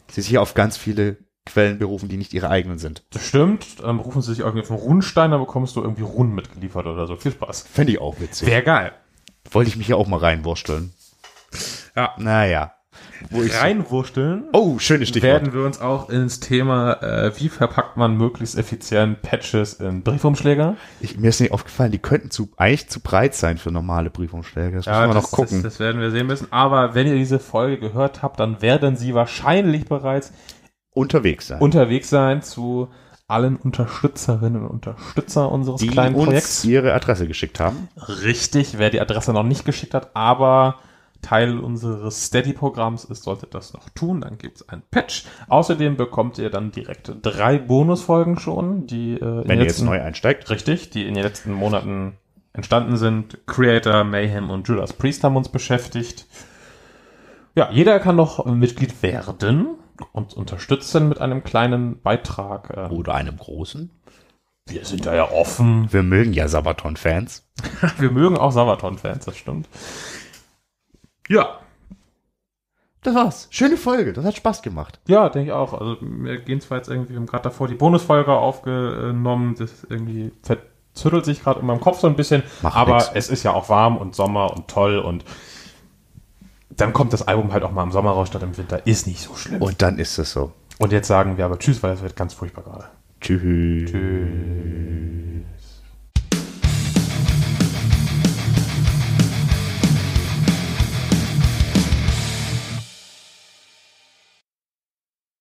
B: sie sich auf ganz viele Quellen berufen, die nicht ihre eigenen sind.
C: Das stimmt. Dann rufen sie sich irgendwie auf einen Rundstein, dann bekommst du irgendwie Runden mitgeliefert oder so. Viel Spaß.
B: Fände ich auch witzig.
C: Wäre geil.
B: Wollte ich mich ja auch mal reinwursteln.
C: Ja.
B: Naja. Wo
C: Reinwursteln
B: oh, schönes Stichwort.
C: werden wir uns auch ins Thema, äh, wie verpackt man möglichst effizient Patches in Briefumschläge.
B: Ich, mir ist nicht aufgefallen, die könnten zu, eigentlich zu breit sein für normale Briefumschläge. Das müssen wir noch gucken.
C: Das, das werden wir sehen müssen. Aber wenn ihr diese Folge gehört habt, dann werden sie wahrscheinlich bereits
B: Unterwegs sein.
C: unterwegs sein zu allen Unterstützerinnen und Unterstützer unseres
B: die
C: kleinen
B: uns
C: Projekts.
B: ihre Adresse geschickt haben.
C: Richtig, wer die Adresse noch nicht geschickt hat, aber Teil unseres Steady-Programms ist, sollte das noch tun. Dann gibt's ein Patch. Außerdem bekommt ihr dann direkt drei Bonusfolgen schon, die äh, in den
B: Wenn ihr jetzt
C: letzten-
B: neu einsteigt.
C: Richtig, die in den letzten Monaten entstanden sind. Creator, Mayhem und Judas Priest haben uns beschäftigt. Ja, jeder kann noch Mitglied werden und unterstützen mit einem kleinen Beitrag. Äh,
B: Oder einem großen.
C: Wir sind da ja offen.
B: Wir mögen ja Sabaton-Fans.
C: Wir mögen auch Sabaton-Fans, das stimmt. Ja,
B: Das war's. Schöne Folge. Das hat Spaß gemacht.
C: ja, denke ich auch. Also wir gehen zwar jetzt irgendwie, wir haben gerade davor die Bonusfolge aufgenommen, das irgendwie verzüttelt sich gerade in meinem Kopf so ein bisschen,
B: Macht
C: aber
B: nix.
C: es ist ja auch warm und Sommer und toll und dann kommt das Album halt auch mal im Sommer raus statt im Winter. Ist nicht so schlimm.
B: Und dann ist es so.
C: Und jetzt sagen wir aber Tschüss, weil es wird ganz furchtbar gerade.
B: Tschüss.
C: Tschüss.